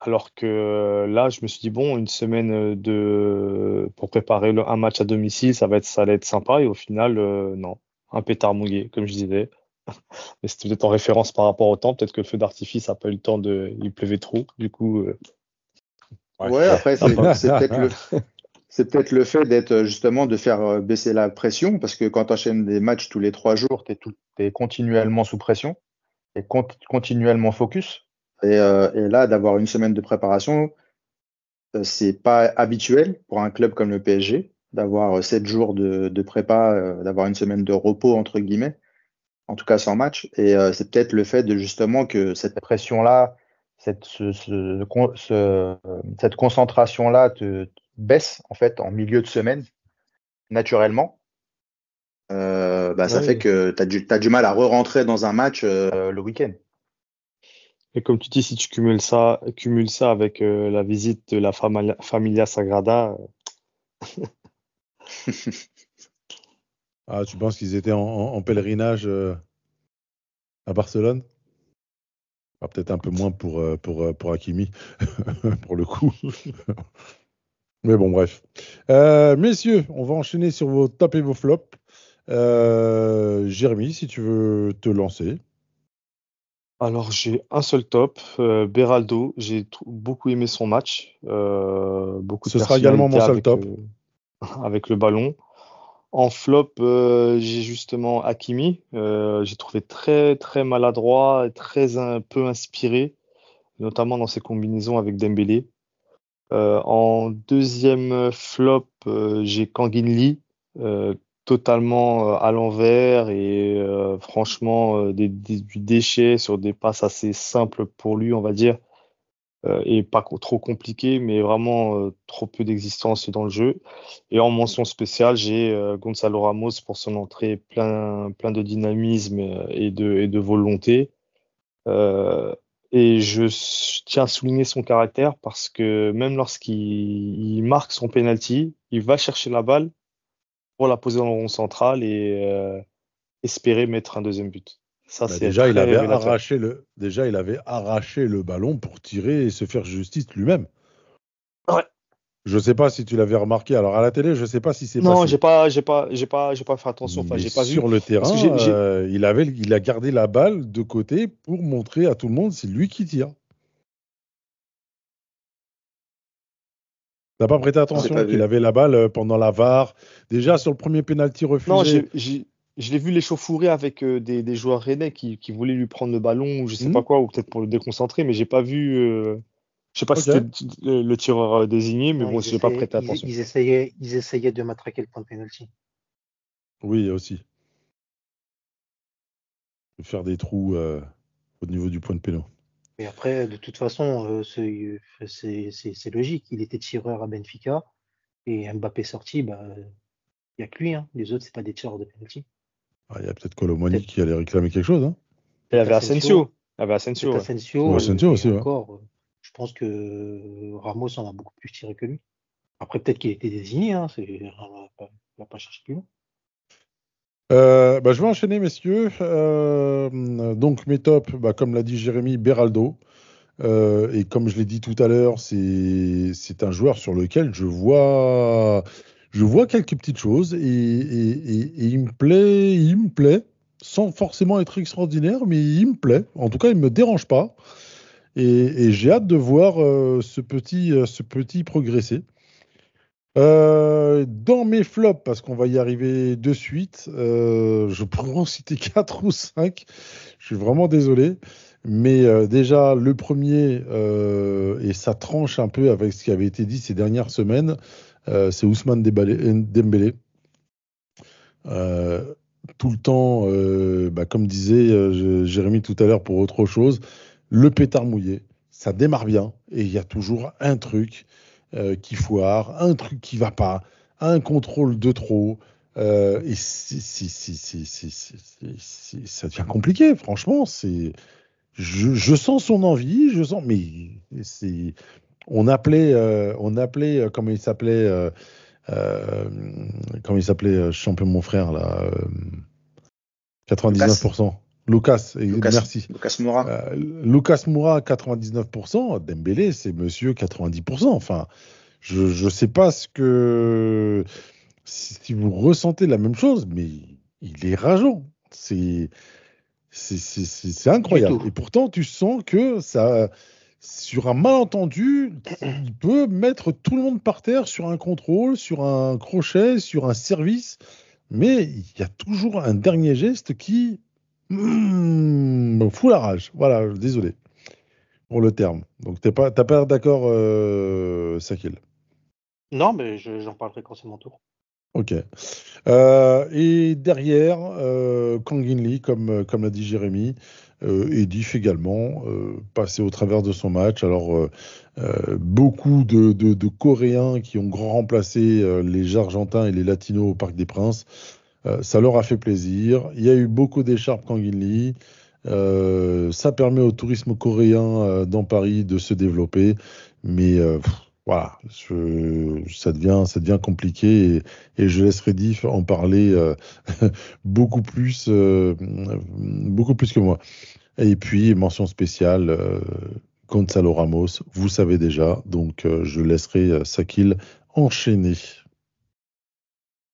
Alors que là, je me suis dit, bon, une semaine de pour préparer un match à domicile, ça va être, ça allait être sympa. Et au final, non, un pétard mouillé, comme je disais. Mais c'était peut-être en référence par rapport au temps. Peut-être que le feu d'artifice n'a pas eu le temps de. Il pleuvait trop. Du coup. Euh, ouais, après, c'est peut-être le. C'est peut-être le fait d'être justement de faire euh, baisser la pression parce que quand tu enchaînes des matchs tous les trois jours, tu es, continuellement sous pression et continuellement focus. Et, euh, et là, d'avoir une semaine de préparation, c'est pas habituel pour un club comme le PSG d'avoir sept jours de, de prépa, d'avoir une semaine de repos entre guillemets en tout cas sans match. Et euh, c'est peut-être le fait de justement que cette pression-là, cette, ce, ce, cette concentration-là te, baisse en fait en milieu de semaine, naturellement. Euh, bah, ça fait que tu as, du, as du mal à re-rentrer dans un match euh, le week-end. Et comme tu dis, si tu cumules ça, cumules ça avec la visite de la Familia Sagrada. (laughs) Ah, tu penses qu'ils étaient en, pèlerinage euh, à Barcelone? Ah, Peut-être un peu moins pour, euh, pour, euh, pour Hakimi, (laughs) pour le coup. (laughs) Mais bon, bref. messieurs, on va enchaîner sur vos top et vos flops. Jérémy, si tu veux te lancer. Alors, j'ai un seul top, euh, Beraldo. J'ai beaucoup aimé son match. Euh, beaucoup de Ce sera également mon seul avec, top. euh, (laughs) avec le ballon. En flop, euh, j'ai justement Hakimi. Euh, j'ai trouvé très, très maladroit, très un peu inspiré, notamment dans ses combinaisons avec Dembélé. Euh, en deuxième flop, j'ai Kangin Lee, totalement à l'envers et franchement du déchet sur des passes assez simples pour lui, on va dire, et pas trop compliqué, mais vraiment euh, trop peu d'existence dans le jeu. Et en mention spéciale, j'ai euh, Gonzalo Ramos pour son entrée plein, plein de dynamisme euh, et de, et de volonté. Euh, et je tiens à souligner son caractère parce que même lorsqu'il il marque son penalty, il va chercher la balle pour la poser dans le rond central et euh, espérer mettre un deuxième but. Ça, Bah, déjà, il avait arraché le, déjà, il avait arraché le ballon pour tirer et se faire justice lui-même. Ouais. Je sais pas si tu l'avais remarqué. Alors à la télé, je sais pas si c'est Non, j'ai pas, j'ai pas, j'ai pas, j'ai pas fait attention. Enfin, Mais j'ai pas vu. sur le terrain, euh, il avait, il a gardé la balle de côté pour montrer à tout le monde c'est lui qui tire. T'as pas prêté attention qu'il avait la balle euh, pendant la VAR? Déjà sur le premier penalty refusé. Non, je l'ai vu l'échauffourée avec euh, des, des joueurs rennais qui, qui voulaient lui prendre le ballon ou je sais Mhm. pas quoi, ou peut-être pour le déconcentrer, mais j'ai pas vu. euh, je sais pas si c'était le, tireur euh, désigné, mais Non, bon, ils j'ai pas prêté ils- attention. Ils, essayaient, ils essayaient de matraquer le point de pénalty. Oui, aussi. Faire des trous euh, au niveau du point de péno. Et après, de toute façon, euh, c'est logique. Il était tireur à Benfica et Mbappé sorti, bah, il n'y a que lui. hein. Les autres, c'est pas des tireurs de penalty. Ah, Il y a peut-être Colomoni qui allait réclamer quelque chose. hein. Il y avait Asensio. Il y avait Asensio. ouais. Asensio. Ouais, Asensio et aussi, ouais. encore, euh, je pense que Ramos en a beaucoup plus tiré que lui. Après, peut-être qu'il était désigné. Hein, c'est- on n'a pas, cherché plus loin. Euh, bah, je vais enchaîner, messieurs. Euh, donc, mes tops, bah, comme l'a dit Jérémy, Beraldo. Euh, et comme je l'ai dit tout à l'heure, c'est c'est un joueur sur lequel je vois, je vois quelques petites choses. Et, il me plaît, il me plaît, sans forcément être extraordinaire, mais il me plaît. En tout cas, il ne me dérange pas. Et, j'ai hâte de voir euh, ce, petit, euh, ce petit progresser. Euh, dans mes flops, parce qu'on va y arriver de suite, je pourrais en citer 4 ou 5. Je suis vraiment désolé. Mais déjà, le premier, et ça tranche un peu avec ce qui avait été dit ces dernières semaines, euh, c'est Ousmane Dembélé. Euh, tout le temps, euh, bah, comme disait Jérémy tout à l'heure pour autre chose, le pétard mouillé, ça démarre bien et il y a toujours un truc qui foire, un truc qui va pas, un contrôle de trop. Et si, si, si, ça devient compliqué, franchement. Je, je, sens son envie, je sens, mais c'est, on appelait, euh, on appelait, euh, comment il s'appelait, euh, comment il s'appelait, champion mon frère là, euh, 99%. Lucas, et- Lucas, merci. Lucas Moura. Euh, Lucas Moura, 99%. Dembélé, c'est monsieur 90%. Enfin, je ne sais pas ce que. Si, si vous ressentez la même chose, mais il est rageant. C'est. C'est incroyable. Et pourtant, tu sens que ça, sur un malentendu, (clears throat) il peut mettre tout le monde par terre sur un contrôle, sur un crochet, sur un service. Mais il y a toujours un dernier geste qui me fout la rage. Voilà, désolé pour le terme. Donc, tu n'as pas, t'as pas d'accord, euh, Sakil. Non, mais je- j'en parlerai quand c'est mon tour. Ok. Euh, et derrière, euh, Kangin Lee, comme, comme l'a dit Jérémy, euh, Edif également, euh, passé au travers de son match. Alors, euh, euh, beaucoup de, Coréens qui ont remplacé euh, les Argentins et les Latinos au Parc des Princes. Euh, ça leur a fait plaisir. Il y a eu beaucoup d'écharpes Kangin Lee. Euh, ça permet au tourisme coréen euh, dans Paris de se développer. Mais euh, voilà, ça, devient, compliqué. Et, je laisserai Diff en parler euh, (laughs) beaucoup plus, euh, beaucoup plus que moi. Et puis mention spéciale, euh, Gonzalo Ramos, vous savez déjà, donc euh, je laisserai euh, Sakil enchaîner.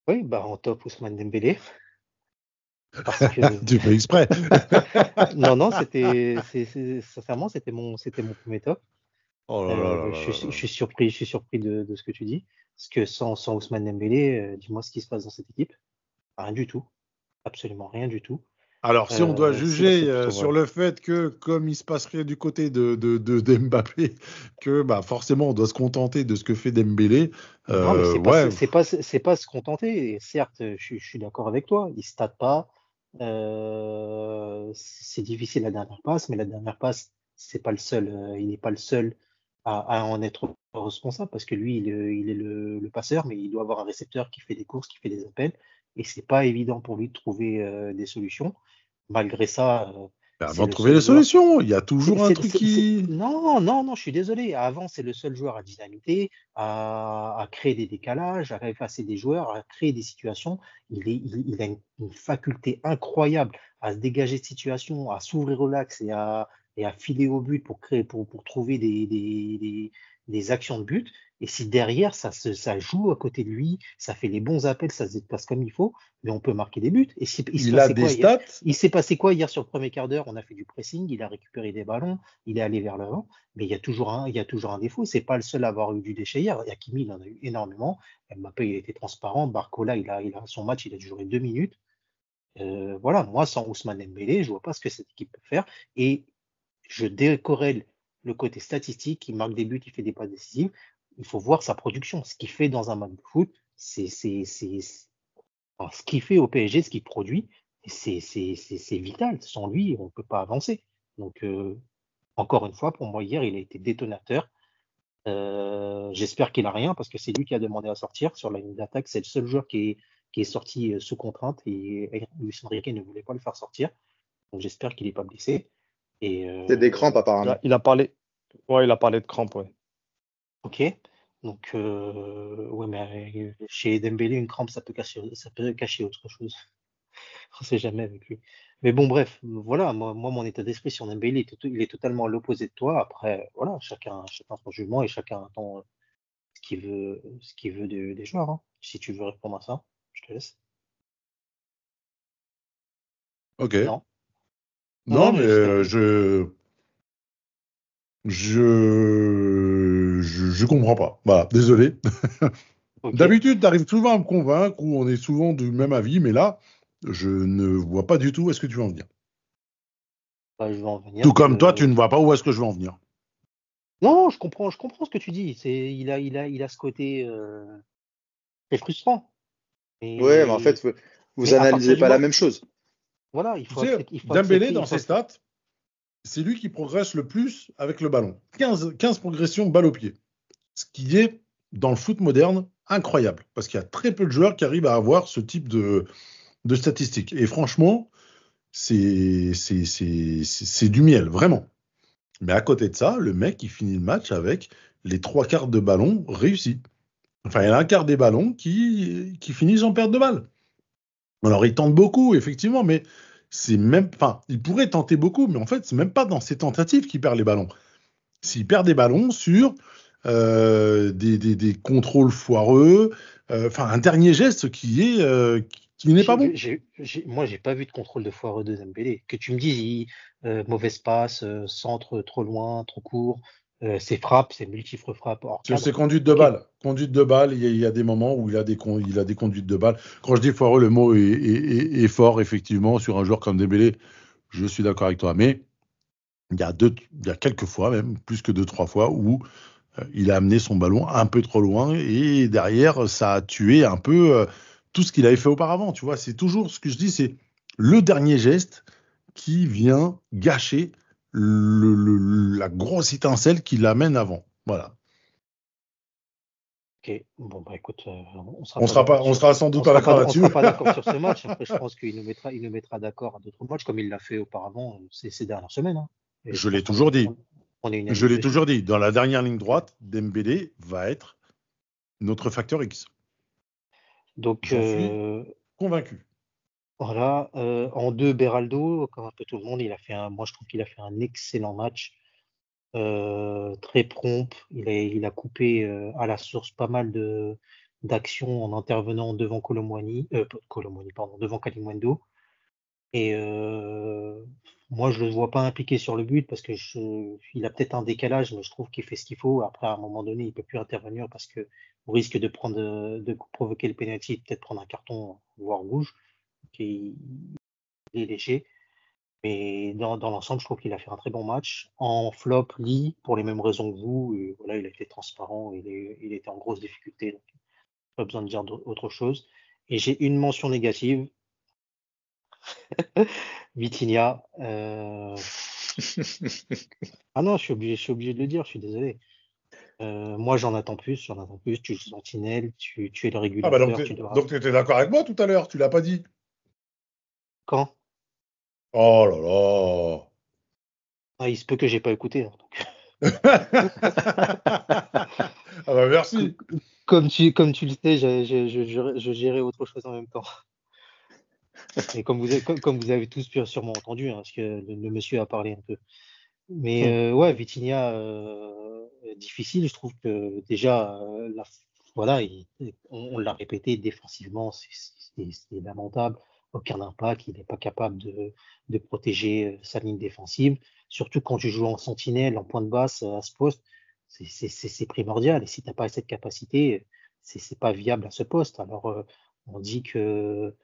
Oui, bah en top Ousmane Dembélé. Parce que... (laughs) tu fais exprès. (laughs) non, non, c'était, sincèrement, c'était mon, c'était mon premier top. Oh là là là là je, suis- là. je suis surpris, je suis surpris de, de ce que tu dis. Parce que sans, sans Ousmane Dembélé, dis-moi ce qui se passe dans cette équipe. Rien du tout. Absolument rien du tout. Alors, si on doit Euh, juger euh, sur le fait que, comme il se passe rien du côté de, de, de, d'Mbappé, que bah, forcément on doit se contenter de ce que fait Dembélé. Non, mais euh, c'est pas, ouais, c'est pas, c'est pas se contenter. Et certes, je, suis- je suis d'accord avec toi. Il stade pas. Euh, c'est difficile la dernière passe, mais la dernière passe, c'est pas le seul. il n'est pas le seul à, à en être responsable parce que lui, il, est- il est le, le passeur, mais il doit avoir un récepteur qui fait des courses, qui fait des appels, et c'est pas évident pour lui de trouver euh, des solutions. Malgré ça, euh, c'est avant de trouver les solutions, il y a toujours un truc qui. Non, non, non, je suis désolé. Avant, c'est le seul joueur à dynamiter, à, à créer des décalages, à effacer des joueurs, à créer des situations. Il, est, il, il a une, une faculté incroyable à se dégager de situations, à s'ouvrir au l'axe et à, et à filer au but pour créer, pour, pour trouver des, des, des, des actions de but. Et si derrière, ça, se, ça joue à côté de lui, ça fait les bons appels, ça se déplace comme il faut, mais on peut marquer des buts. Et si, il se Il a des quoi hier? stats. il s'est passé quoi hier sur le premier quart d'heure? On a fait du pressing, il a récupéré des ballons, il est allé vers l'avant, mais il y a toujours un, il y a toujours un défaut. C'est pas le seul à avoir eu du déchet hier. Hakimi, il en a eu énormément. Mbappé, il a été transparent. Barcola, il a, il a son match, il a duré deux minutes. Euh, voilà, moi, sans Ousmane Dembélé, je vois pas ce que cette équipe peut faire. Et je décorrèle le côté statistique. Il marque des buts, il fait des passes décisives. Il faut voir sa production. Ce qu'il fait dans un match de foot, c'est, c'est, c'est, c'est- enfin, ce qu'il fait au PSG, ce qu'il produit, c'est, c'est, c'est, c'est vital. Sans lui, on ne peut pas avancer. Donc, euh, encore une fois, pour moi, hier, il a été détonateur. Euh, J'espère qu'il a rien parce que c'est lui qui a demandé à sortir sur la ligne d'attaque. C'est le seul joueur qui est, qui est sorti euh, sous contrainte et Luis Enrique ne voulait pas le faire sortir. Donc, j'espère qu'il n'est pas blessé. Et, euh, C'est des crampes Il apparemment. a, il a parlé. Ouais, il a parlé de crampes, ouais. Ok. Donc, euh, ouais, mais euh, chez Dembélé, une crampe, ça peut cacher, ça peut cacher autre chose. (laughs) On sait jamais avec lui. Mais bon, bref, voilà, moi, moi mon état d'esprit sur Dembélé, il est, totalement à l'opposé de toi. Après, voilà, chacun, chacun son jugement et chacun attend ce qu'il veut, ce qu'il veut de- des joueurs. hein. Si tu veux répondre à ça, je te laisse. Ok. Non. Non, Non, mais mais euh, je... je. Je je comprends pas. Voilà, désolé. (laughs) Ok. D'habitude, tu arrives souvent à me convaincre ou on est souvent du même avis, mais là, je ne vois pas du tout où est-ce que tu veux en venir. Bah, je vais en venir Tout comme toi, tu ne vois pas où est-ce que je veux en venir. Non, je comprends, je comprends ce que tu dis. C'est, il a, il a, il a ce côté euh, très frustrant. Mais- Ouais, mais en fait, vous, vous Mais à partir analysez du pas la même chose. Voilà, il Tu faut, sais, accepter- il faut Dembélé, accepter, dans il faut ses stats, c'est lui qui progresse le plus avec le ballon. 15, 15 progressions balle au pied. Ce qui est, dans le foot moderne, incroyable. Parce qu'il y a très peu de joueurs qui arrivent à avoir ce type de, statistiques. Et franchement, c'est du miel, vraiment. Mais à côté de ça, le mec, il finit le match avec les trois quarts de ballon réussis. Enfin, il y a un quart des ballons qui, qui finissent en perte de balle. Alors, il tente beaucoup, effectivement, mais c'est même. Enfin, il pourrait tenter beaucoup, mais en fait, c'est même pas dans ses tentatives qu'il perd les ballons. S'il perd des ballons sur euh, des, des- des contrôles foireux, euh, enfin, un dernier geste qui est euh, qui, qui n'est pas bon. vu- j'ai- j'ai- moi, j'ai pas vu de contrôle de foireux de Dembélé. Que tu me dises, il- mauvaise passe, centre trop loin, trop court, euh, ses frappes, ses multiples frappes hors Sur ses conduites de balle. Conduite de balle, il y, a, il y a des moments où il a des, con- il a des conduites de balle. Quand je dis foireux, le mot est, est- est- est fort, effectivement, sur un joueur comme Dembélé. Je suis d'accord avec toi. Mais il y a, deux, il y a quelques fois, même plus que deux, trois fois, où euh, il a amené son ballon un peu trop loin et derrière, ça a tué un peu euh, tout ce qu'il avait fait auparavant. Tu vois, c'est toujours ce que je dis, c'est le dernier geste qui vient gâcher le- le- la grosse étincelle qui l'amène avant. Voilà. Ok, bon, bah écoute, euh, on sera On sera pas, on sera sans doute pas d'accord pas- on là-dessus. sera pas d'accord sur ce (laughs) match. Après, je pense qu'il nous mettra, il nous mettra d'accord à d'autres matchs, comme il l'a fait auparavant euh, ces, ces dernières semaines. hein. Je l'ai toujours dit. on- On Je l'ai toujours dit. Dans la dernière ligne droite, Dembélé va être notre facteur X. Donc, euh, Convaincu. Voilà, euh, en deux, Beraldo, comme un peu tout le monde, il a fait un, moi je trouve qu'il a fait un excellent match, euh, très prompt. Il a, coupé euh, à la source pas mal de d'actions en intervenant devant Colomwani, Colomwani, pardon, devant Kalimwendo. Et moi, je le vois pas impliqué sur le but parce que il a peut-être un décalage, mais je trouve qu'il fait ce qu'il faut. Après, à un moment donné, il peut plus intervenir parce que au risque de prendre, de provoquer le penalty, peut-être prendre un carton, voire rouge. Qui il est léger. Mais dans, dans l'ensemble, je trouve qu'il a fait un très bon match. En flop, Lee, pour les mêmes raisons que vous, voilà, il a été transparent, il, est, il était en grosse difficulté, donc pas besoin de dire autre chose. Et j'ai une mention négative. (laughs) Vitinia. Euh... (laughs) ah non, je suis, obligé, je suis obligé de le dire, je suis désolé. Euh, moi, j'en attends plus, j'en attends plus. Tu es sentinelle, tu, tu es le régulateur. Ah bah donc, tu étais d'accord avec moi tout à l'heure, tu l'as pas dit. Quand? Oh là là ah, Il se peut que j'ai pas écouté. Hein, (laughs) ah bah merci. Comme tu, comme tu le sais, je, je, je, je, gérais autre chose en même temps. Et comme vous avez, comme, vous avez tous sûrement entendu, hein, parce que le, monsieur a parlé un peu. Mais hum. euh, ouais, Vitinia, euh, difficile. Je trouve que déjà, euh, la, voilà, on, on l'a répété défensivement, c'est lamentable aucun impact, il n'est pas capable de, de, protéger euh, sa ligne défensive. Surtout quand tu joues en sentinelle, en point de basse euh, à ce poste, c'est primordial. Et si tu n'as pas cette capacité, c'est pas viable à ce poste. Alors, euh, on dit que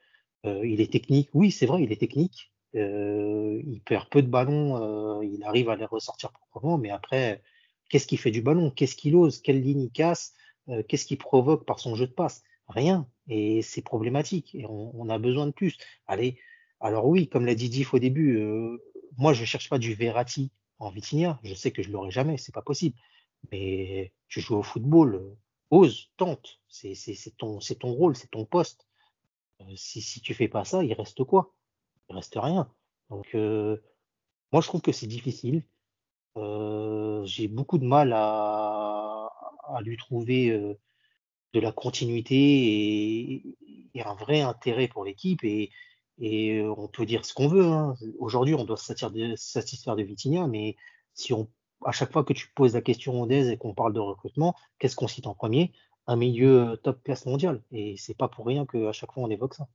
il est technique. Oui, c'est vrai, il est technique. il perd peu de ballons, il arrive à les ressortir proprement, mais après, qu'est-ce qu'il fait du ballon? Qu'est-ce qu'il ose? Quelle ligne il casse? Qu'est-ce qu'il provoque par son jeu de passe? Rien. Et c'est problématique. Et on, a besoin de plus. Allez, alors oui, comme l'a dit Diff au début, euh, moi je cherche pas du Verratti en Vitinia. Je sais que je l'aurai jamais, c'est pas possible. Mais tu joues au football, euh, ose, tente. C'est ton, ton rôle, c'est ton poste. Euh, si, si tu fais pas ça, il reste quoi? Il reste rien. Donc moi je trouve que c'est difficile. J'ai beaucoup de mal à, à lui trouver de la continuité et, un vrai intérêt pour l'équipe. Et, et, euh, on peut dire ce qu'on veut. Hein. Aujourd'hui, on doit se satisfaire de Vitinha, mais si on, à chaque fois que tu poses la question aux et qu'on parle de recrutement, qu'est-ce qu'on cite en premier? Un milieu euh, top classe mondiale. Et c'est pas pour rien qu'à chaque fois on évoque ça.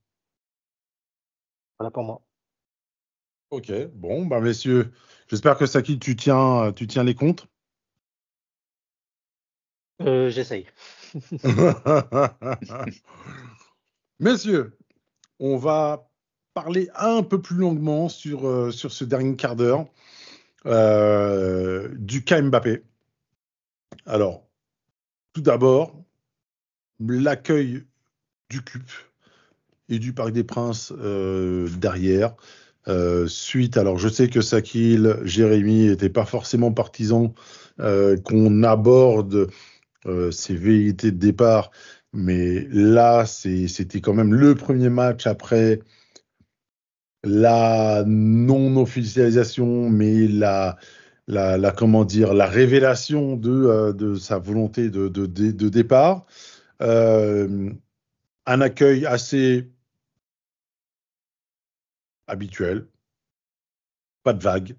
Voilà pour moi. Ok, bon, bah messieurs, j'espère que Saki, tu tiens, tu tiens les comptes. Euh, J'essaye. (laughs) Messieurs, on va parler un peu plus longuement sur, euh, ce dernier quart d'heure euh, du cas Mbappé. Alors, tout d'abord, l'accueil du CUP et du Parc des Princes euh, derrière. suite, alors je sais que Sakil, Jérémy n'étaient pas forcément partisans qu'on aborde ses velléités de départ. Mais là, c'était quand même le premier match après la non-officialisation, mais la, la, comment dire, la révélation de, euh, sa volonté de départ. Euh, un accueil assez habituel, pas de vagues,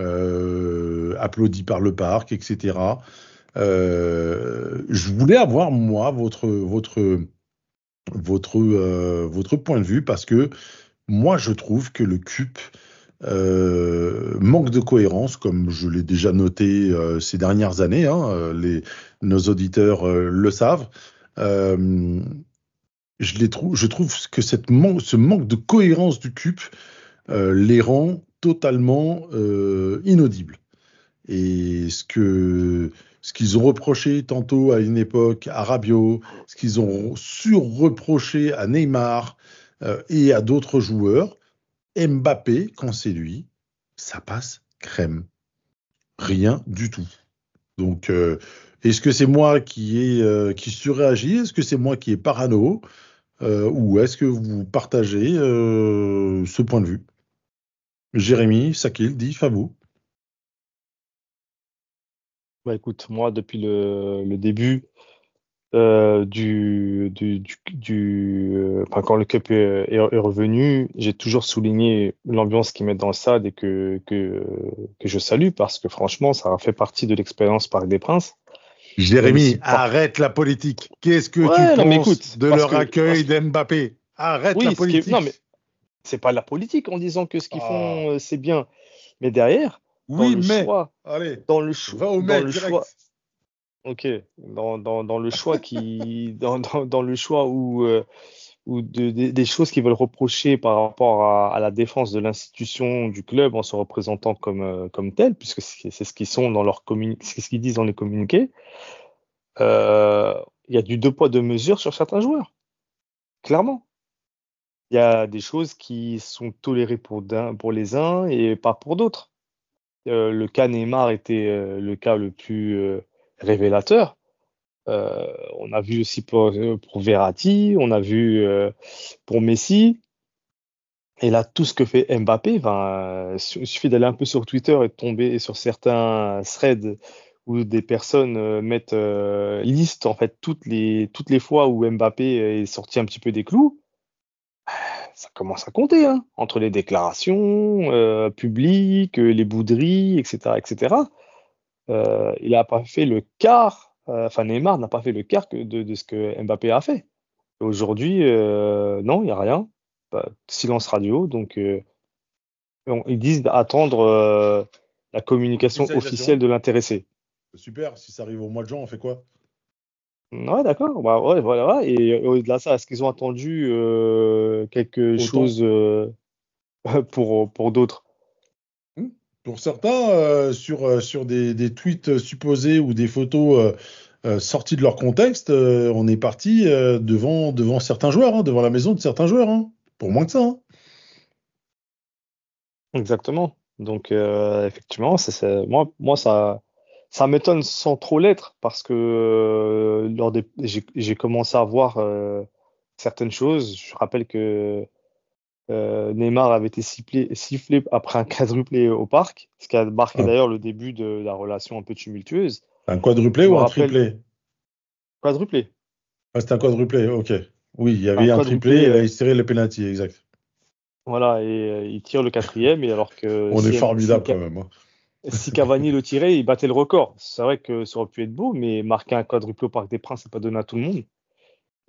euh, applaudi par le parc, etc. Euh, je voulais avoir, moi, votre, votre, votre, euh, votre point de vue parce que moi, je trouve que le CUP euh, manque de cohérence, comme je l'ai déjà noté ces dernières années. Hein, les, nos auditeurs le savent. je, les trouve, je trouve que cette ce manque de cohérence du CUP les rend totalement inaudibles. Et ce que ce qu'ils ont reproché tantôt à une époque à Rabiot, ce qu'ils ont sur-reproché à Neymar euh, et à d'autres joueurs, Mbappé, quand c'est lui, ça passe crème. Rien du tout. Donc, euh, est-ce que c'est moi euh, qui surréagis? Est-ce que c'est moi qui ai parano? Ou est-ce que vous partagez ce point de vue? Jérémy, Sakil, dit vous. Bah écoute, moi depuis le, le début euh, du, du, du, euh, enfin, quand le Cup est, est, revenu, j'ai toujours souligné l'ambiance qu'ils mettent dans le stade et que, que, que je salue parce que franchement, ça a fait partie de l'expérience Parc des Princes. Jérémy, arrête la politique. Qu'est-ce que tu penses de leur accueil d'Mbappé? Arrête la politique. non, mais c'est pas la politique en disant que ce qu'ils Ah. font, euh, c'est bien. Mais derrière, dans Oui, le mais. choix, Allez, dans le choix, va au dans le choix, ok, dans, dans, dans le choix qui, (laughs) dans, dans, dans le choix où, euh, où de- de- des choses qu'ils veulent reprocher par rapport à, à la défense de l'institution du club en se représentant comme, euh, comme tel, puisque c'est ce qu'ils sont dans leur c'est ce qu'ils disent dans les communiqués. Euh, il y a du deux poids deux mesures sur certains joueurs, clairement. Il y a des choses qui sont tolérées pour, pour les uns et pas pour d'autres. Euh, le cas Neymar était euh, le cas le plus euh, révélateur. On a vu aussi pour, pour Verratti, on a vu pour Messi. Et là, tout ce que fait Mbappé, ben, il suffit d'aller un peu sur Twitter et de tomber sur certains threads où des personnes mettent liste en fait toutes les toutes les fois où Mbappé est sorti un petit peu des clous. Ça commence à compter hein, entre les déclarations euh, publiques, euh, les bouderies, etc., etc. Euh, il n'a pas fait le quart. Enfin, Neymar n'a pas fait le quart que de, de ce que Mbappé a fait. Aujourd'hui, non, il n'y a rien. Bah, silence radio. Donc, on- ils disent d'attendre euh, la communication officielle de l'intéressé. Super, si ça arrive au mois de juin, on fait quoi? Ouais, d'accord. Bah, ouais, voilà. Et au-delà de ça, est-ce qu'ils ont attendu euh, quelque Autant. chose euh, (laughs) pour, pour d'autres? Pour certains, euh, sur, euh, sur des, des tweets supposés ou des photos euh, euh, sorties de leur contexte, euh, on est parti euh, devant, devant certains joueurs, hein, devant la maison de certains joueurs, hein. pour moins que ça. hein. Exactement. Donc, euh, effectivement, c'est- moi, moi, ça, ça m'étonne sans trop l'être parce que euh, lors des, j'ai, commencé à voir euh, certaines choses. Je rappelle que euh, Neymar avait été sifflé, sifflé après un (laughs) quadruplé au parc, ce qui a marqué Ah. d'ailleurs le début de la relation un peu tumultueuse. Un quadruplé ou un rappelle- triplé? Quadruplé. ah, C'était un quadruplé, ok. Oui, il y avait Un triplé, et il se tirait le penalty, exact. Voilà, et euh, il tire le quatrième, et alors que (laughs) On est formidable quand même. hein. Si Cavani le tirait, il battait le record. C'est vrai que ça aurait pu être beau, mais marquer un quadruplé au Parc des Princes, c'est pas donné à tout le monde.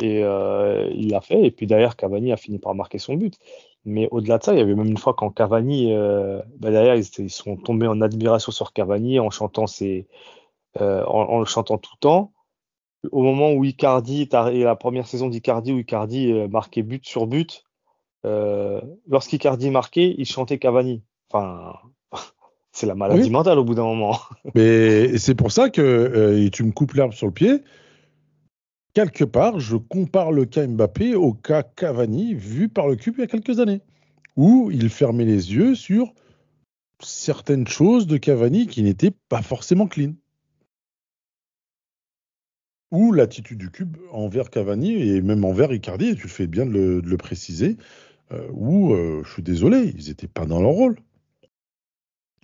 Et euh, il l'a fait. Et puis d'ailleurs, Cavani a fini par marquer son but. Mais au-delà de ça, il y avait même une fois quand Cavani, euh, bah, d'ailleurs, ils, sont tombés en admiration sur Cavani en chantant euh, en, le chantant tout le temps. Au moment où Icardi, arri- la première saison d'Icardi, où Icardi marquait but sur but, lorsqu'Icardi marquait, il chantait Cavani. Enfin, c'est la maladie Oui. mentale au bout d'un moment. (laughs) Mais c'est pour ça que, euh, tu me coupes l'herbe sur le pied, quelque part, je compare le cas Mbappé au cas Cavani vu par le cube il y a quelques années, où il fermait les yeux sur certaines choses de Cavani qui n'étaient pas forcément clean. Ou l'attitude du cube envers Cavani et même envers Icardi, et tu fais bien de le, de le préciser, euh, où, euh, je suis désolé, ils n'étaient pas dans leur rôle.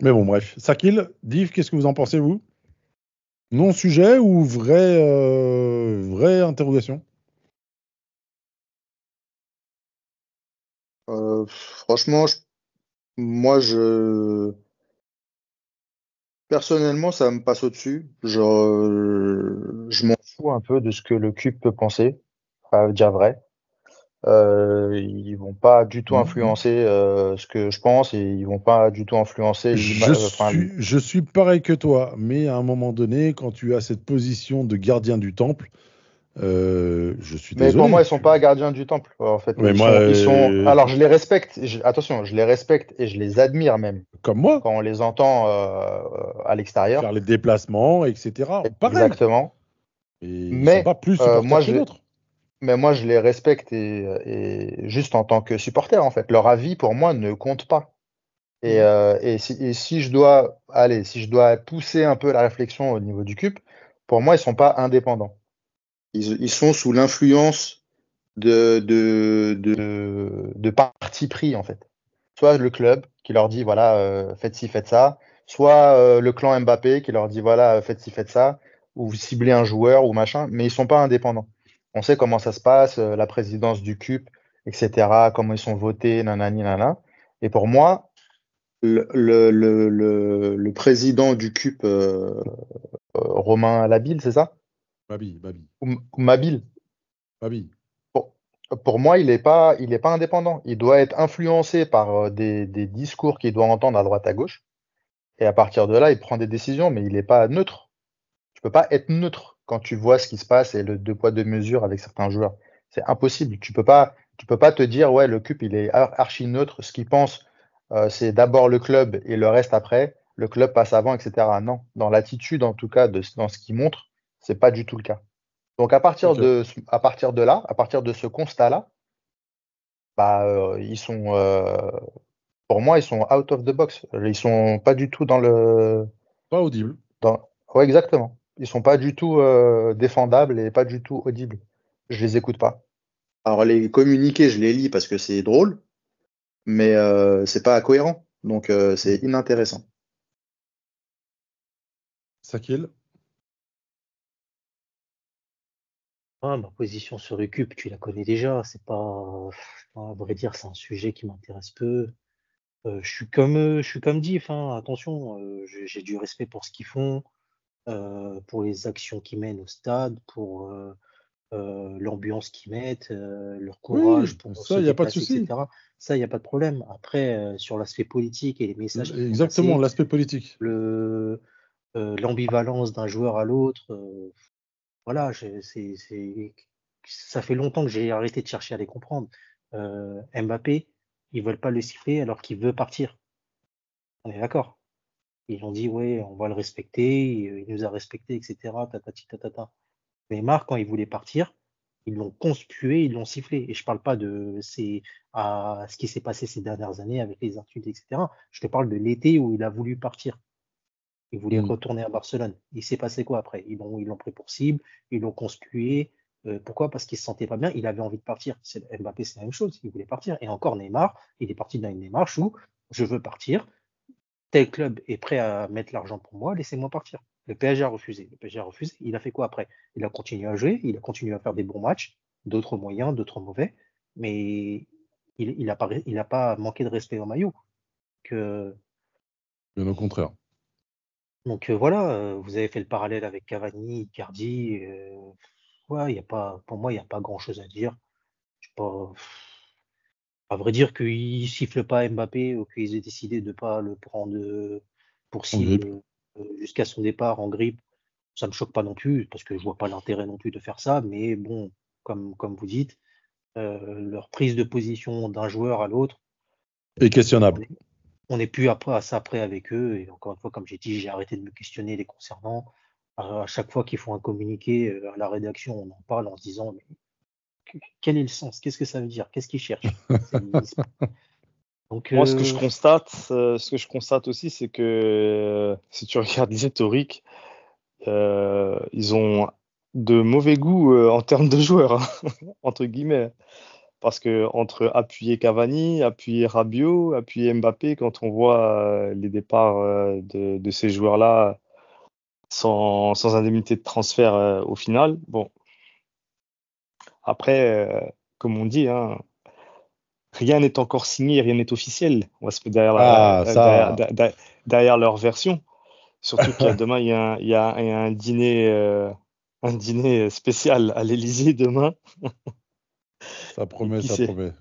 Mais bon, bref. Sakil, Div, qu'est-ce que vous en pensez, vous? Non-sujet ou vraie, euh, vraie interrogation? Euh, franchement, je- moi, je personnellement, ça me passe au-dessus. Genre, euh, je m'en fous un peu de ce que le cube peut penser, à dire vrai. Euh, ils vont pas du tout Mhm. influencer euh, ce que je pense et ils vont pas du tout influencer je enfin, suis, je suis pareil que toi, mais à un moment donné, quand tu as cette position de gardien du temple, euh, je suis Mais désolé. pour moi, ils sont pas gardiens du temple, en fait. Mais ils, moi, sont, ils sont- euh, Alors, je les respecte. je- Attention, je les respecte et je les admire même Comme moi, quand on les entend euh, à l'extérieur. faire les déplacements, etc. Pareil. Exactement. Et ils Mais, sont pas plus euh, moi, que d'autres. Mais moi, je les respecte et, et juste en tant que supporter, en fait. Leur avis, pour moi, ne compte pas. Et, Mhm. euh, et, si, et si je dois, allez, si je dois pousser un peu la réflexion au niveau du CUP, pour moi, ils sont pas indépendants. Ils, ils sont sous l'influence de, de, de, de parti pris, en fait. Soit le club qui leur dit, voilà, euh, faites ci, faites ça. Soit euh, le clan Mbappé qui leur dit, voilà, faites ci, faites ça. Ou vous ciblez un joueur ou machin. Mais ils sont pas indépendants. On sait comment ça se passe, euh, la présidence du CUP, etc., comment ils sont votés, nanani, nanana. Et pour moi, le, le, le, le, président du CUP, euh, euh, Romain Labille, c'est ça? Babi, Babi, ou, ou Mabille Babi. pour moi, il n'est pas, il est pas indépendant. Il doit être influencé par des, des discours qu'il doit entendre à droite à gauche. Et à partir de là, il prend des décisions, mais il n'est pas neutre. Tu peux pas être neutre quand tu vois ce qui se passe et le deux poids deux mesures avec certains joueurs. C'est impossible. Tu peux pas, tu peux pas te dire ouais le CUP il est archi neutre. Ce qu'il pense, euh, c'est d'abord le club et le reste après. Le club passe avant, etc. Non, dans l'attitude en tout cas de, dans ce qu'il montre, c'est pas du tout le cas. Donc à partir de à partir de là, à partir de ce constat là, bah euh, ils sont euh, pour moi ils sont out of the box. Ils sont pas du tout dans le pas audible. Dans ouais exactement. Ils sont pas du tout euh, défendables et pas du tout audibles. Je les écoute pas. Alors les communiqués, je les lis parce que c'est drôle, mais euh, c'est pas cohérent. Donc euh, c'est inintéressant. Sakil? Ah, ma position sur Recup, tu la connais déjà. C'est pas, à vrai dire, c'est un sujet qui m'intéresse peu. Euh, je suis comme, je suis comme Diff. Hein, attention, euh, j'ai j'ai du respect pour ce qu'ils font, euh, pour les actions qu'ils mènent au stade, pour euh, euh, l'ambiance qu'ils mettent, euh, leur courage Oui, pour ça, il n'y a pas de souci. Ça, il n'y a pas de problème. Après, euh, sur l'aspect politique et les messages Exactement, l'aspect politique. le, euh, l'ambivalence d'un joueur à l'autre, euh, voilà, c'est, ça fait longtemps que j'ai arrêté de chercher à les comprendre. Euh, Mbappé, ils veulent pas le siffler alors qu'il veut partir. On est d'accord. Ils ont dit, ouais, on va le respecter, il il nous a respecté, etc. Tatati tatata. Neymar, quand il voulait partir, ils l'ont conspué, ils l'ont sifflé. Et je parle pas de à ce qui s'est passé ces dernières années avec les insultes, etc. Je te parle de l'été où il a voulu partir. Il voulait Mm. retourner à Barcelone. Il s'est passé quoi après? Ils l'ont, ils l'ont pris pour cible, ils l'ont conspué. Euh, pourquoi? Parce qu'il se sentait pas bien, il avait envie de partir. C'est- Mbappé, c'est la même chose, il voulait partir. Et encore Neymar, il est parti dans une démarche où je veux partir, tel club est prêt à mettre l'argent pour moi, laissez-moi partir. Le PSG a refusé. Le PSG a refusé. Il a fait quoi après? Il a continué à jouer, il a continué à faire des bons matchs, d'autres moyens, d'autres mauvais, mais il, il a pas, il a pas manqué de respect au maillot. Que, Bien au contraire. donc euh, voilà, euh, vous avez fait le parallèle avec Cavani, Icardi. euh, ouais, il y a pas, pour moi, il n'y a pas grand-chose à dire. Je sais pas, à vrai dire qu'ils sifflent pas Mbappé ou qu'ils aient décidé de pas le prendre euh, pour cible euh, jusqu'à son départ en grippe, ça me choque pas non plus parce que je vois pas l'intérêt non plus de faire ça. Mais bon, comme comme vous dites, euh, leur prise de position d'un joueur à l'autre, on questionnable. est, on n'est plus après à ça après avec eux. Et encore une fois, comme j'ai dit, j'ai arrêté de me questionner les concernant. À, à chaque fois qu'ils font un communiqué à la rédaction, on en parle en se disant mais quel est le sens? Qu'est-ce que ça veut dire? Qu'est-ce qu'ils cherchent? (laughs) Donc, Moi, ce que je euh, constate, euh, ce que je constate aussi, c'est que euh, (laughs) si tu regardes l'historique, euh, ils ont de mauvais goût euh, en termes de joueurs, hein, (laughs) entre guillemets. Parce que entre appuyer Cavani, appuyer Rabiot, appuyer Mbappé, quand on voit euh, les départs euh, de, de ces joueurs-là sans, sans indemnité de transfert au final, bon, après, euh, comme on dit, hein, rien n'est encore signé, rien n'est officiel. On va se mettre derrière, Ah, derrière, leur version. Surtout a demain, il y a un, il y a un- dîner, euh, un dîner spécial à l'Élysée demain. (laughs) Ça promet, ça sait? promet.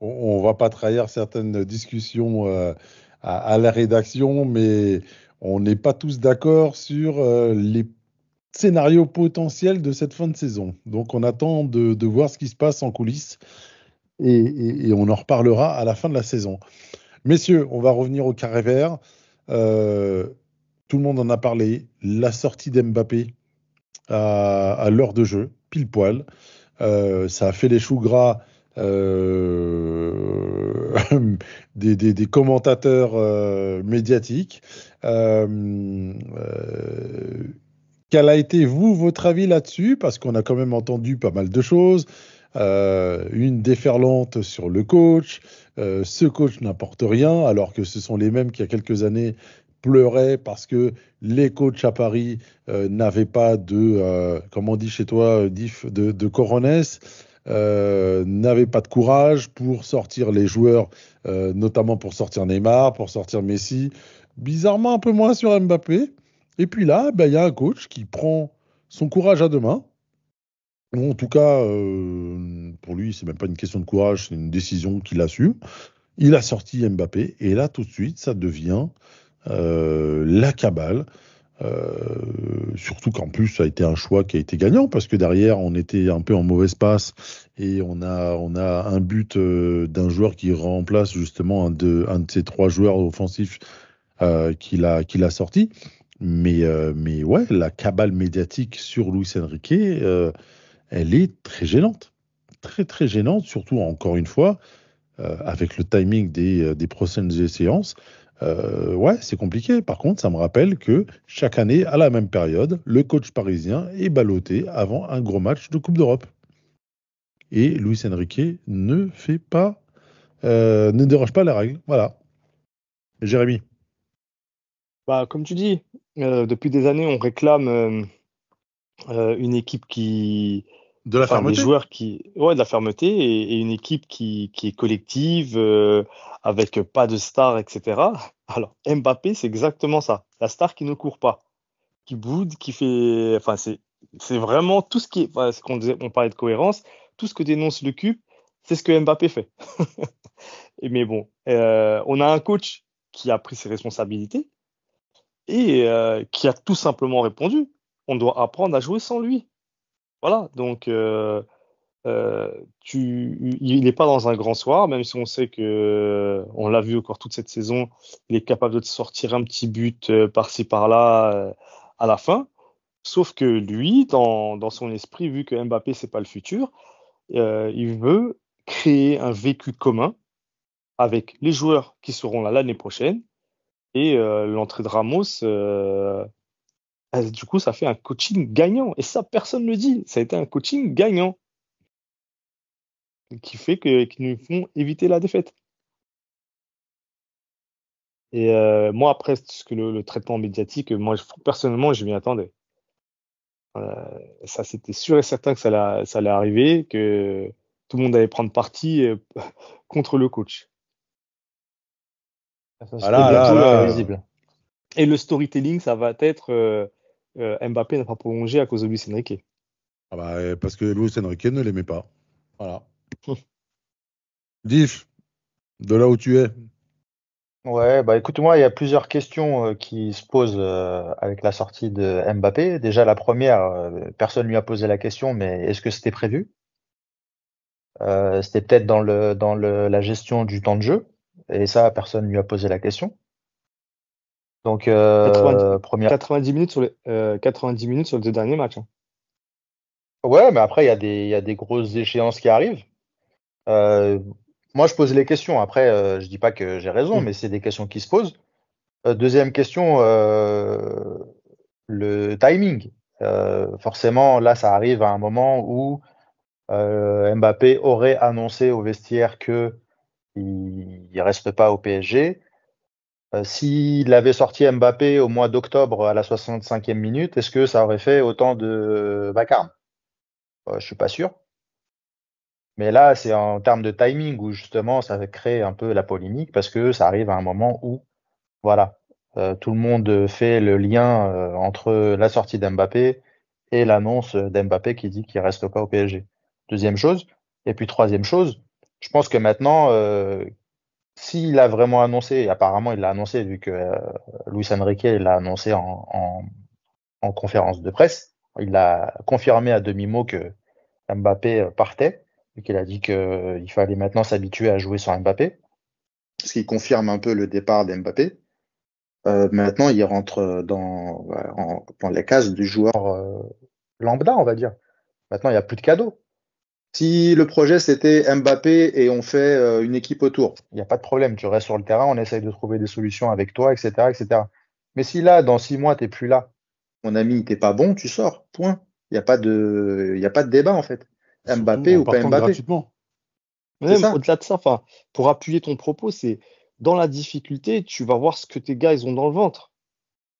On, on va pas trahir certaines discussions euh, à, à la rédaction, mais on n'est pas tous d'accord sur euh, les scénarios potentiels de cette fin de saison. Donc on attend de, voir ce qui se passe en coulisses et, on en reparlera à la fin de la saison. Messieurs, on va revenir au carré vert. Euh, tout le monde en a parlé. La sortie d'Mbappé à, l'heure de jeu, pile poil. Euh, ça a fait les choux gras euh, (laughs) des, commentateurs médiatiques. Quel a été, vous, votre avis là-dessus? Parce qu'on a quand même entendu pas mal de choses. Euh, une déferlante sur le coach. Euh, ce coach n'apporte rien, alors que ce sont les mêmes qui, il y a quelques années, pleuraient parce que les coachs à Paris euh, n'avaient pas de, comment on dit chez toi, de, de coronesse, euh, n'avaient pas de courage pour sortir les joueurs, notamment pour sortir Neymar, pour sortir Messi. Bizarrement, un peu moins sur Mbappé. Et puis là, ben, il y a un coach qui prend son courage à deux mains, ou en tout cas euh, pour lui, c'est même pas une question de courage, c'est une décision qu'il a su. Il a sorti Mbappé et là tout de suite, ça devient euh, la cabale. Euh, surtout qu'en plus, ça a été un choix qui a été gagnant parce que derrière, on était un peu en mauvaise passe et on a, on a un but d'un joueur qui remplace justement un de, un de ces trois joueurs offensifs qu'il a, qu'il a sorti. Mais, euh, mais ouais, la cabale médiatique sur Luis Enrique, euh, elle est très gênante. Très, très gênante, surtout encore une fois, euh, avec le timing des, euh, des prochaines séances. Ouais, c'est compliqué. Par contre, ça me rappelle que chaque année, à la même période, le coach parisien est ballotté avant un gros match de Coupe d'Europe. Et Luis Enrique ne fait pas, ne déroge pas les règles. Voilà. Jérémy. Bah, comme tu dis, euh, depuis des années, on réclame euh, euh, une équipe qui, De la enfin, des fermeté joueurs qui, ouais, de la fermeté et, et une équipe qui, qui est collective, avec pas de stars, etc. (laughs) Alors, Mbappé, c'est exactement ça. La star qui ne court pas, qui boude, qui fait, enfin, c'est, c'est vraiment tout ce qui est, enfin, ce qu'on disait, on parlait de cohérence, tout ce que dénonce le cube, c'est ce que Mbappé fait. (laughs) Mais bon, euh, on a un coach qui a pris ses responsabilités et euh, qui a tout simplement répondu. On doit apprendre à jouer sans lui. Voilà, donc euh, euh, tu, il n'est pas dans un grand soir, même si on sait que on l'a vu encore toute cette saison, il est capable de te sortir un petit but par-ci par-là à la fin. Sauf que lui, dans, dans son esprit, vu que Mbappé c'est pas le futur, il veut créer un vécu commun avec les joueurs qui seront là l'année prochaine et euh, l'entrée de Ramos. euh, du coup, ça fait un coaching gagnant. Et ça, personne ne le dit. Ça a été un coaching gagnant qui fait que, qui nous font éviter la défaite. Et euh, moi, après, ce que le, traitement médiatique, moi, personnellement, je m'y attendais. Ça, c'était sûr et certain que ça allait, ça arriver, que tout le monde allait prendre parti (laughs) contre le coach. Ah là, là, visible. Et le storytelling, ça va être euh, euh, Mbappé n'a pas prolongé à cause de Luis Enrique. Ah bah, Parce que Luis Enrique ne l'aimait pas. Voilà. (laughs) Diff, de là où tu es. Ouais, bah écoute, moi, il y a plusieurs questions euh, qui se posent euh, avec la sortie de Mbappé. Déjà, la première, euh, personne lui a posé la question, mais est-ce que c'était prévu? Euh, c'était peut-être dans le dans le, la gestion du temps de jeu, et ça, personne lui a posé la question. Donc, euh, 90, première. 90 minutes sur les, euh, 90 minutes sur les deux derniers matchs. hein. Ouais, mais après, il y a des il y a des grosses échéances qui arrivent. Euh, moi, je pose les questions. Après, euh, je dis pas que j'ai raison, Mm. mais c'est des questions qui se posent. Euh, deuxième question, euh, le timing. Euh, forcément, là, ça arrive à un moment où euh, Mbappé aurait annoncé au vestiaire que il, il reste pas au PSG. Euh, s'il avait sorti Mbappé au mois d'octobre à la 65e minute, est-ce que ça aurait fait autant de vacarme? Euh, je suis pas sûr. Mais là, c'est en termes de timing où justement ça crée un peu la polémique parce que ça arrive à un moment où, voilà, euh, tout le monde fait le lien entre la sortie d'Mbappé et l'annonce d'Mbappé qui dit qu'il reste pas au PSG. Deuxième chose. Et puis troisième chose, je pense que maintenant, euh, s'il a vraiment annoncé, et apparemment il l'a annoncé vu que euh, Luis Enrique l'a annoncé en, en, en conférence de presse, il a confirmé à demi-mot que Mbappé partait et qu'il a dit qu'il fallait maintenant s'habituer à jouer sans Mbappé. ce qui confirme un peu le départ d'Mbappé. Euh, maintenant, il rentre dans, en- dans les cases du joueur. Euh, lambda, on va dire. Maintenant, il n'y a plus de cadeaux. Si le projet c'était Mbappé et on fait euh, une équipe autour, Il n'y a pas de problème. Tu restes sur le terrain, on essaye de trouver des solutions avec toi, etc., etc. Mais si là, dans six mois, t'es plus là, mon ami, t'es pas bon, tu sors. Point. Il n'y a pas de, y a pas de débat en fait. Mbappé ou pas Mbappé. Même au-delà de ça, pour appuyer ton propos, c'est dans la difficulté, tu vas voir ce que tes gars ils ont dans le ventre.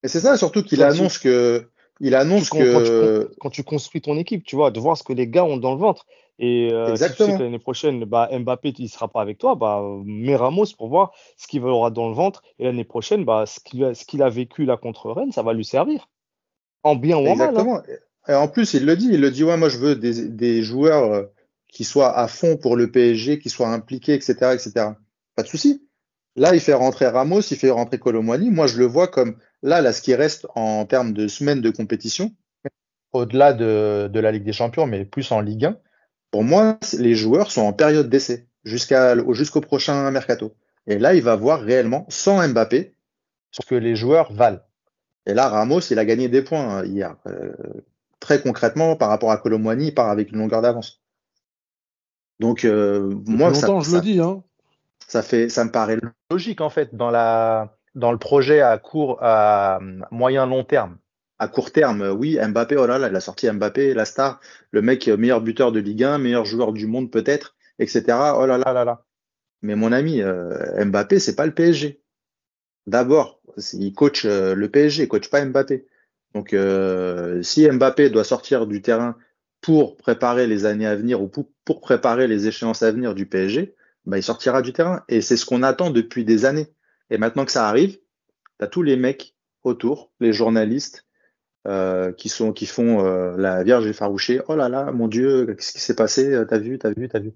Et c'est ça surtout qu'il tu- annonce que, il Tu annonce quand, tu, que, con- quand tu construis ton équipe, tu vois, de voir ce que les gars ont dans le ventre. Et euh, si tu sais Exactement. que l'année prochaine, bah, Mbappé il sera pas avec toi, bah, mets Ramos pour voir ce qu'il aura dans le ventre. Et l'année prochaine, bah, ce qu'il a, vécu là contre Rennes, ça va lui servir. En bien ou en mal. hein. exactement. Et en plus, il le dit, il le dit, ouais, moi je veux des, des joueurs euh, qui soit à fond pour le PSG, qui soit impliqué, etc., etc. Pas de souci. Là, il fait rentrer Ramos, il fait rentrer Colomwani. Moi, je le vois comme là, là, ce qui reste en termes de semaines de compétition, Au-delà de, de la Ligue des Champions, mais plus en Ligue 1, pour moi, les joueurs sont en période d'essai jusqu'à, jusqu'au prochain mercato. Et là, il va voir réellement, sans Mbappé, ce que les joueurs valent. Et là, Ramos, il a gagné des points euh, hier. Euh, très concrètement, par rapport à Colomwani, il part avec une longueur d'avance. Donc, euh, moi, ça, longtemps, je ça- le dis. Hein. ça fait, ça me paraît Logique, en fait, dans, la, dans le projet à court, à moyen long terme. À court terme, euh, oui, Mbappé, oh là là, il a sorti Mbappé, la star, le mec euh, meilleur buteur de Ligue 1, meilleur joueur du monde peut-être, etc. Oh là là. Là là. Mais mon ami, euh, Mbappé, c'est pas le PSG. D'abord, il coach euh, le PSG, il coach pas Mbappé. Donc, si Mbappé doit sortir du terrain pour préparer les années à venir ou pour, pour préparer les échéances à venir du PSG, bah, il sortira du terrain. Et c'est ce qu'on attend depuis des années. Et maintenant que ça arrive, t'as tous les mecs autour, les journalistes, euh, qui sont qui font euh, la Vierge effarouchée. Oh là là, mon Dieu, qu'est-ce qui s'est passé? T'as vu, t'as vu, t'as vu.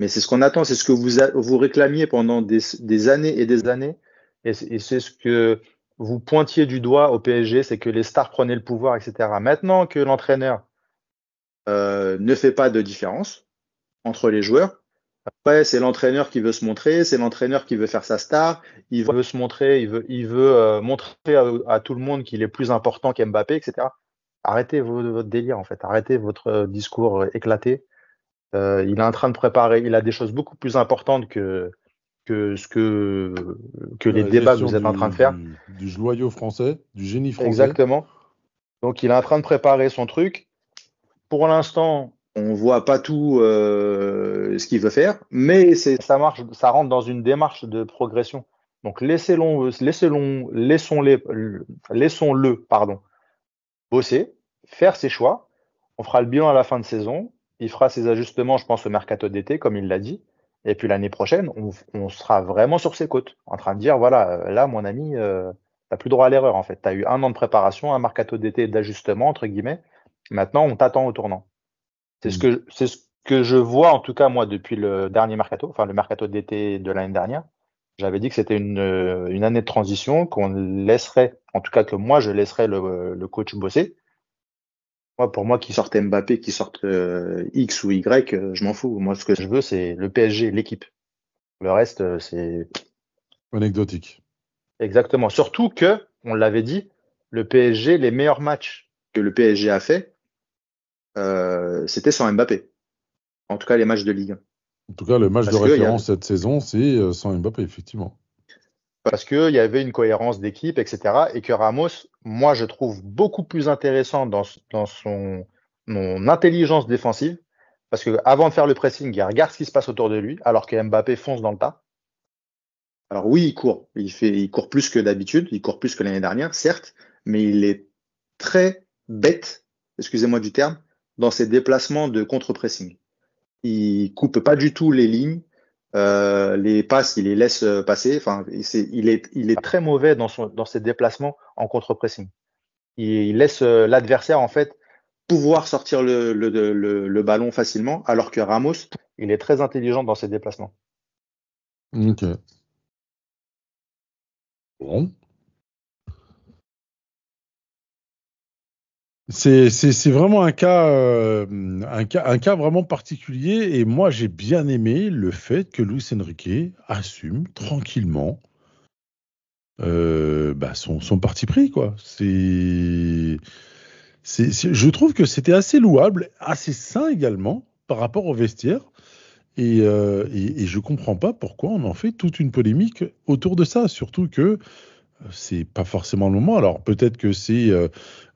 Mais c'est ce qu'on attend, c'est ce que vous vous réclamiez pendant des, des années et des années. Et c'est et c'est ce que vous pointiez du doigt au PSG, c'est que les stars prenaient le pouvoir, etc. Maintenant que l'entraîneur, Euh, ne fait pas de différence entre les joueurs. Après, c'est l'entraîneur qui veut se montrer, c'est l'entraîneur qui veut faire sa star. Il veut se montrer, il veut, il veut euh, montrer à, à tout le monde qu'il est plus important qu'Mbappé, etc. Arrêtez vo- votre délire, en fait. Arrêtez votre euh, discours euh, éclaté. Euh, il est en train de préparer, il a des choses beaucoup plus importantes que, que ce que, que les débats que vous êtes en train de faire. Du, du joyau français, du génie français. Exactement. Donc, il est en train de préparer son truc. Pour l'instant, on voit pas tout euh, ce qu'il veut faire, mais ça marche, ça rentre dans une démarche de progression. Donc laissez-le, laissez-le, laissons-les, laissons-le, pardon, bosser, faire ses choix. On fera le bilan à la fin de saison. Il fera ses ajustements, je pense, au mercato d'été, comme il l'a dit. Et puis l'année prochaine, on, on sera vraiment sur ses côtes, en train de dire voilà, euh, là, mon ami, euh, t'as plus droit à l'erreur en fait. T'as eu un an de préparation, un mercato d'été d'ajustement entre guillemets. Maintenant, on t'attend au tournant. C'est ce que c'est ce que je vois en tout cas moi depuis le dernier mercato, enfin le mercato d'été de l'année dernière. J'avais dit que c'était une, euh, une année de transition, qu'on laisserait, en tout cas que moi je laisserais le, le coach bosser. Moi, pour moi, qui sortent Mbappé, qui sortent euh, X ou Y, euh, je m'en fous. Moi, ce que je veux, c'est le PSG, l'équipe. Le reste, euh, c'est Anecdotique. exactement. Surtout que, on l'avait dit, le PSG, les meilleurs matchs. que le PSG a fait, euh, c'était sans Mbappé. En tout cas, les matchs de Ligue 1. En tout cas, le match Parce de référence cette saison, c'est euh, sans Mbappé, effectivement. parce qu'il y avait une cohérence d'équipe, etc. Et que Ramos, moi, je trouve beaucoup plus intéressant dans, dans son, son intelligence défensive. Parce que avant de faire le pressing, il regarde ce qui se passe autour de lui, alors que Mbappé fonce dans le tas. Alors oui, il court. Il fait, il court plus que d'habitude. Il court plus que l'année dernière, certes, mais il est très bête, excusez-moi du terme, dans ses déplacements de contre-pressing. Il coupe pas du tout les lignes. Euh, les passes, il les laisse euh, passer. Enfin, il est, il est Très mauvais dans, son, dans ses déplacements en contre-pressing. Il, il laisse euh, l'adversaire, en fait, pouvoir sortir le, le, le, le ballon facilement, alors que Ramos, il est très intelligent dans ses déplacements. Ok. Bon. C'est vraiment un cas, euh, un cas, un cas vraiment particulier et moi j'ai bien aimé le fait que Luis Enrique assume tranquillement euh, bah, son, parti pris quoi. Je trouve que c'était assez louable, assez sain également par rapport au vestiaire et, euh, et, et je comprends pas pourquoi on en fait toute une polémique autour de ça, surtout que c'est pas forcément le moment. Alors peut-être que c'est euh,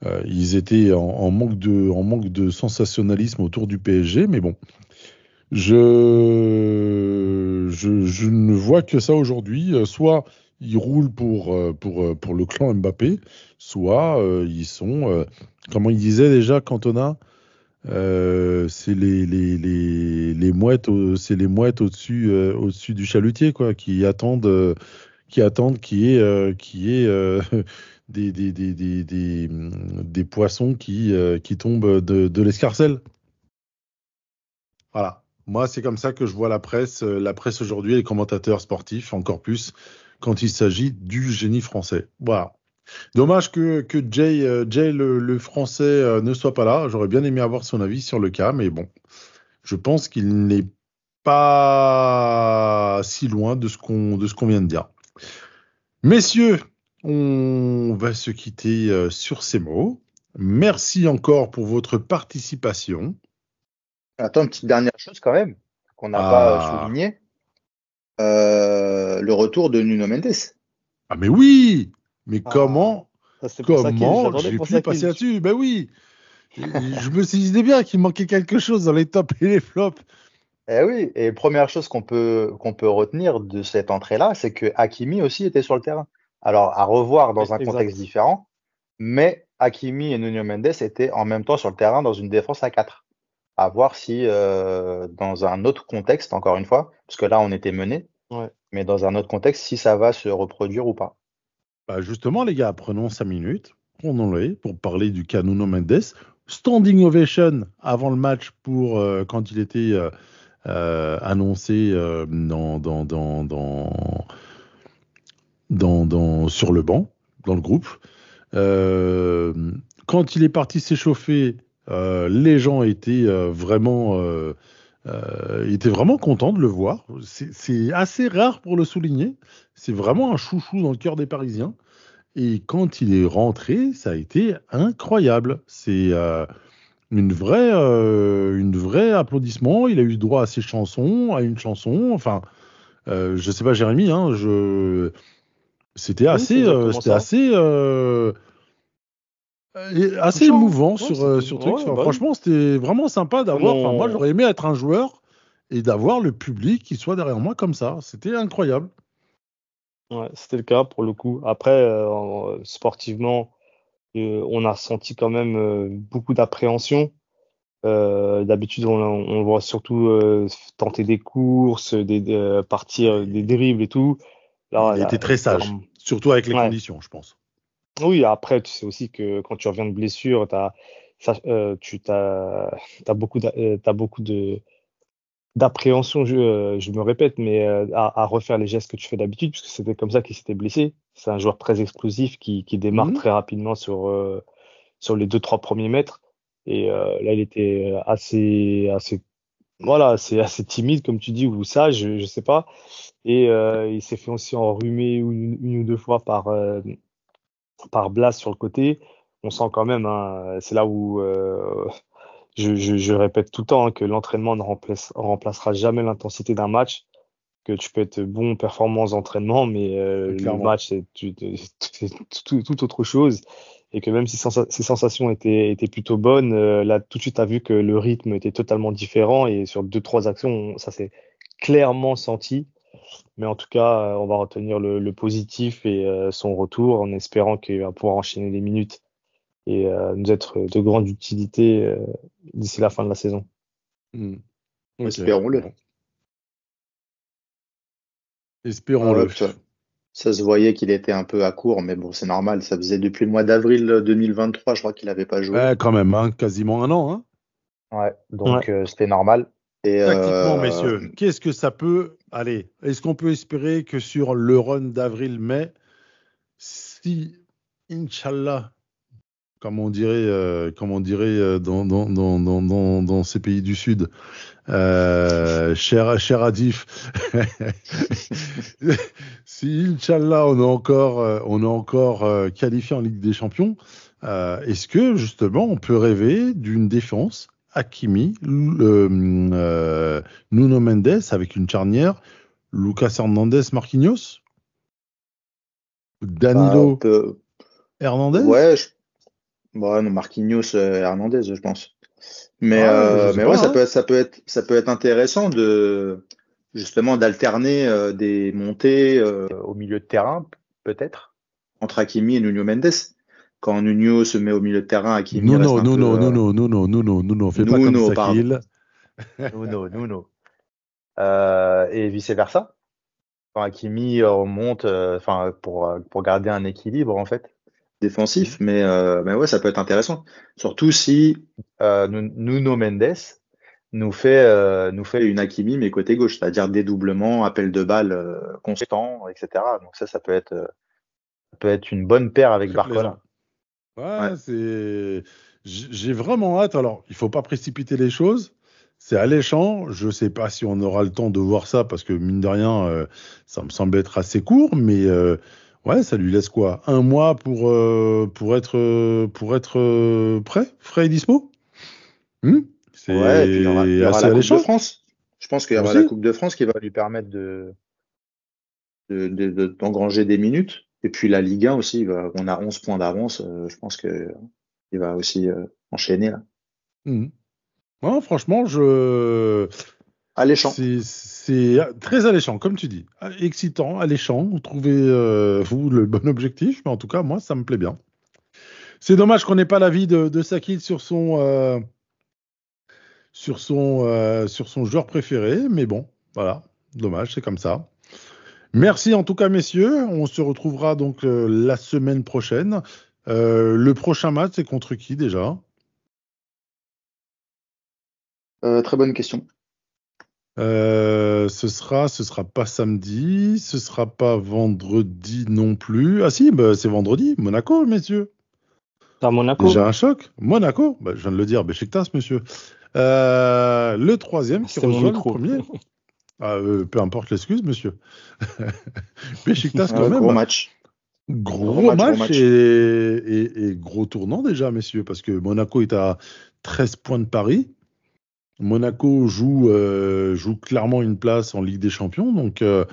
euh, ils étaient en, manque de en manque de sensationnalisme autour du PSG, mais bon, je je, ne vois que ça aujourd'hui. Euh, Soit ils roulent pour pour pour le clan Mbappé, soit ils sont comment il disait déjà Cantona? C'est les, les, les, les mouettes c'est les mouettes au-dessus au-dessus du chalutier quoi qui attendent qui attendent qu'il y ait, euh, (laughs) des, des, des, des, des poissons qui, euh, qui tombent de, l'escarcelle. Voilà. Moi, c'est comme ça que je vois la presse, euh, la presse aujourd'hui, les commentateurs sportifs, encore plus quand il s'agit du génie français. Voilà. Dommage que, que Jay, euh, Jay le, français ne soit pas là. J'aurais bien aimé avoir son avis sur le cas, mais bon, je pense qu'il n'est pas si loin de ce qu'on vient de dire. Messieurs, on va se quitter euh, sur ces mots. Merci encore pour votre participation. Attends, une petite dernière chose quand même, qu'on n'a Ah. pas euh, souligné. Euh, le retour de Nuno Mendes. Ah mais oui, mais Ah, comment Ça, comment j'ai pu passer là-dessus? Ben oui. je me suis dit bien qu'il manquait quelque chose dans les tops et les flops. Eh oui, et première chose qu'on peut, qu'on peut retenir de cette entrée-là, c'est que Hakimi aussi était sur le terrain. Alors, à revoir dans un Exact. contexte différent, mais Hakimi et Nuno Mendes étaient en même temps sur le terrain dans une défense à 4. À voir si, euh, dans un autre contexte, encore une fois, parce que là, on était mené, Ouais. mais dans un autre contexte, si ça va se reproduire ou pas. Bah justement, les gars, prenons 5 minutes, prenons-les pour parler du cas Nuno Mendes. Standing ovation avant le match pour euh, quand il était euh, euh, annoncé euh, dans, dans, dans, dans, sur le banc, dans le groupe. Euh, quand il est parti s'échauffer, euh, les gens étaient euh, vraiment, euh, euh, vraiment contents de le voir. C'est assez rare pour le souligner. C'est vraiment un chouchou dans le cœur des Parisiens. Et quand il est rentré, ça a été incroyable. C'est euh, une vraie, euh, une vraie applaudissement. Il a eu droit à ses chansons, à une chanson. Enfin, euh, je sais pas, Jérémy, hein, je... c'était Oui, assez, euh, c'était assez, euh, assez émouvant Ouais, sur, sur truc. ouais, Enfin, bah franchement, c'était vraiment sympa d'avoir. Enfin, moi, j'aurais aimé être un joueur et d'avoir le public qui soit derrière moi comme ça. C'était incroyable. Ouais, c'était le cas pour le coup. Après, en- sportivement, on a senti quand même euh, beaucoup d'appréhension. Euh, d'habitude, on, voit surtout euh, tenter des courses, des, euh, partir des dribbles et tout. Là, il là, était très sage, surtout avec les Ouais. conditions, je pense. Oui, après, tu sais aussi que quand tu reviens de blessure, ça, tu t'as beaucoup, t'as beaucoup de d'appréhension. Je, euh, je me répète, mais euh, à, à refaire les gestes que tu fais d'habitude, puisque c'était comme ça qu'il s'était blessé. C'est un joueur très explosif qui, qui démarre Mhm. très rapidement sur euh, sur les deux trois premiers mètres. Et euh, là, il était assez assez voilà, c'est assez timide, comme tu dis, ou sage, je, je sais pas. Et euh, il s'est fait aussi enrhumer une, une ou deux fois par euh, par Blas sur le côté. On sent quand même, hein, c'est là où euh, je, je, je répète tout le temps hein, que l'entraînement ne remplace, remplacera jamais l'intensité d'un match. Que tu peux être bon, performant aux entraînements, mais euh, le match c'est tout, tout autre chose. Et que même si sensa- ces sensations étaient, étaient plutôt bonnes, euh, là tout de suite, tu as vu que le rythme était totalement différent. Et sur deux, trois actions, on- ça s'est clairement senti. Mais en tout cas, euh, on va retenir le, le positif et euh, son retour en espérant qu'il va pouvoir enchaîner les minutes et euh, nous être de grande utilité euh, d'ici la fin de la saison. Hmm. Espérons-le. Espérons-le. Ouais, ça, se voyait qu'il était un peu à court, mais bon, c'est normal. Ça faisait depuis le mois d'avril 2023, je crois qu'il n'avait pas joué. Ouais, quand même, hein, quasiment un an. Hein. Ouais, donc euh, c'était normal. Et, Tactiquement, euh, messieurs, qu'est-ce que ça peut aller Est-ce qu'on peut espérer que sur le run d'avril-mai, si, Inch'Allah, comme on dirait, euh, comme on dirait euh, dans, dans, dans, dans, dans, dans ces pays du Sud, euh, cher, cher Adif, (laughs) si Inch'Allah on est encore, euh, on est encore euh, qualifié en Ligue des Champions, euh, est-ce que justement on peut rêver d'une défense Hakimi, euh, Nuno Mendes avec une charnière, Lucas Hernandez, Marquinhos, bah, Danilo peut- Hernandez? Ouais, je... ouais, non, Marquinhos, euh, Hernandez, je pense. Mais, Ah, euh, mais pas, ouais, ça hein. peut être, ça peut être, ça peut être intéressant de justement d'alterner euh, des montées euh, au milieu de terrain, peut-être? entre Hakimi et Nuno Mendes. Quand Nuno se met au milieu de terrain, Hakimi Nuno, reste un Nuno, peu, euh, Nuno, Nuno, Nuno, Nuno, fais pas Nuno, comme pardon. Sakil. (laughs) Nuno, Nuno. Euh, et vice versa. Quand Hakimi remonte, euh, enfin pour pour garder un équilibre en fait? Défensif, mais, euh, mais ouais, ça peut être intéressant. Surtout si Euh, Nu- Nuno Mendes nous fait, euh, nous fait une Hakimi, mais côté gauche, c'est-à-dire dédoublement, appel de balle euh, constant. etc. Donc ça, ça peut être, ça peut être une bonne paire avec Barcola. Ouais, Ouais. c'est. J'ai vraiment hâte. Alors, il faut pas précipiter les choses. C'est alléchant. Je sais pas si on aura le temps de voir ça parce que mine de rien, ça me semble être assez court. Mais ouais, ça lui laisse quoi? Un mois pour euh, pour être euh, pour être euh, prêt, frais et dispo? Hmm? C'est Ouais, et puis il y aura, y aura assez la Coupe de France. Je pense qu'il y aura Aussi. la Coupe de France qui va lui permettre de. de- de- de- d'engranger des minutes. Et puis la Ligue 1 aussi, va- on a 11 points d'avance. euh, je pense que il va aussi enchaîner là. Ouais, franchement, je Alléchant. C'est très alléchant, comme tu dis. Excitant, alléchant. Trouvez euh, vous le bon objectif, mais en tout cas, moi, ça me plaît bien. C'est dommage qu'on n'ait pas l'avis de, de Sakil sur son euh, sur son euh, sur son joueur préféré, mais bon, voilà, dommage, c'est comme ça. Merci en tout cas, messieurs. On se retrouvera donc euh, la semaine prochaine. Euh, le prochain match, c'est contre qui déjà? Euh, très bonne question. Euh, ce sera, ce sera pas samedi, ce sera pas vendredi non plus. Ah si, bah, c'est vendredi, Monaco, messieurs. À Monaco. Déjà un choc. Monaco, bah, je viens de le dire, Besiktas, monsieur. Euh, le troisième qui rejoint le premier. (laughs) Ah, euh, peu importe l'excuse, monsieur. (laughs) Besiktas quand même. gros match. Gros, Gros match, match, gros match. Et, et- et gros tournant déjà, messieurs, parce que Monaco est à 13 points de Paris. Monaco joue, euh, joue clairement une place en Ligue des Champions, donc euh,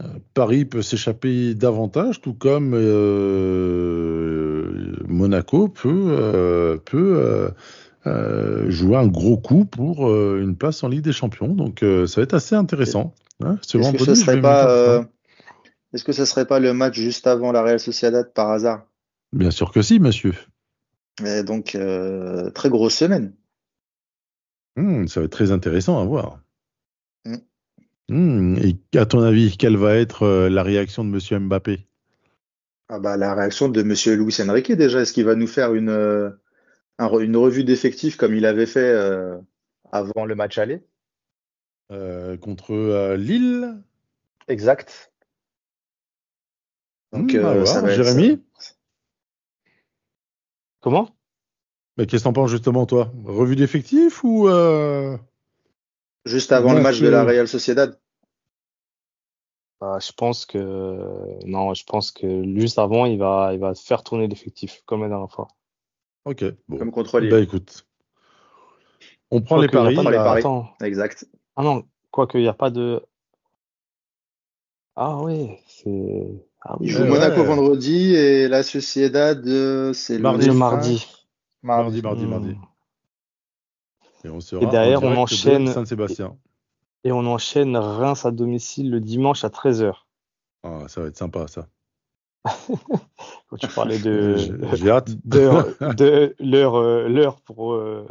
euh, Paris peut s'échapper davantage, tout comme euh, Monaco peut, peut jouer un gros coup pour une place en Ligue des Champions. Donc ça va être assez intéressant. hein. Ce Est-ce que ce serait pas, est-ce que ce serait pas le match juste avant la Real Sociedad par hasard? Bien sûr que si, monsieur. Et donc, très grosse semaine. Hmm, ça va être très intéressant à voir. Mm. Hmm, et à ton avis, quelle va être euh, la réaction de Monsieur Mbappé? Ah bah, la réaction de Monsieur Luis Enrique déjà, est-ce qu'il va nous faire une, euh, un une revue d'effectifs comme il avait fait euh, avant? Le match aller? contre Lille? Exact. Donc, Hmm, ça va Jérémy? Comment? Qu'est-ce que t'en penses justement, toi? Revue d'effectifs ou euh, Juste avant le Match, de la Real Sociedad? Bah, Je pense que non, je pense que juste avant, il va, il va faire tourner l'effectif comme la dernière fois. Ok, bon. Comme contre Lille. Bah écoute, on prend les il paris. pas de- les paris. Attends. Exact. Ah non, quoique il n'y a pas de. Ah oui, c'est. Ah oui, Il Ouais, joue Monaco ouais. vendredi et la Sociedad, euh, c'est le Mardi. le Mardi. Mardi. Mardi, mardi, Hmm. mardi. Et, on sera Et derrière, en on direct de enchaîne- Saint-Sébastien. Et on enchaîne Reims à domicile le dimanche à 13h. Ah, ça va être sympa, ça. (laughs) Quand tu parlais de. (laughs) J'ai hâte. (laughs) de l'heure euh, l'heure pour euh,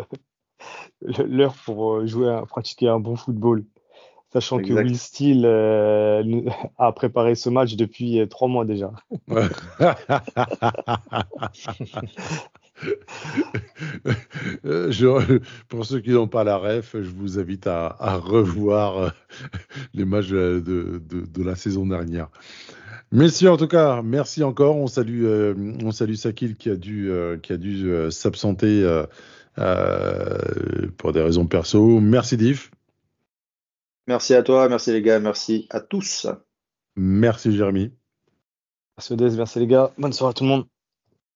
l'heure pour euh, jouer à pratiquer un bon football sachant que. Will Steele euh, a préparé ce match depuis trois mois déjà je- pour ceux qui n'ont pas la ref, je vous invite à, à revoir euh, les matchs de, de- de la saison dernière. Messieurs, en tout cas, merci encore. On salue, euh, on salue Sakil qui a dû, euh, qui a dû euh, s'absenter euh, euh, pour des raisons perso. Merci Diff. Merci à toi, merci les gars, merci à tous. Merci Jérémy. merci Odez, merci les gars bonne soirée à tout le monde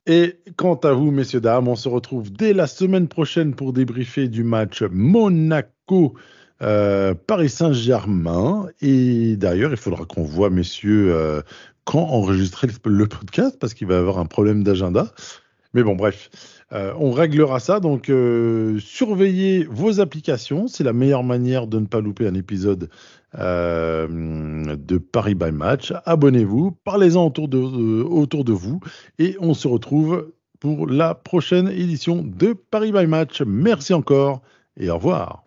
Et quant à vous, messieurs, dames, on se retrouve dès la semaine prochaine pour débriefer du match Monaco. euh, Paris Saint-Germain. Et d'ailleurs, il faudra qu'on voit, messieurs, euh, quand enregistrer le, podcast, parce qu'il va y avoir un problème d'agenda. Mais bon, bref, euh, on réglera ça. Donc, surveillez vos applications. C'est la meilleure manière de ne pas louper un épisode euh, de Paris by Match. Abonnez-vous, parlez-en autour de, euh, autour de vous. Et on se retrouve pour la prochaine édition de Paris by Match. Merci encore et au revoir.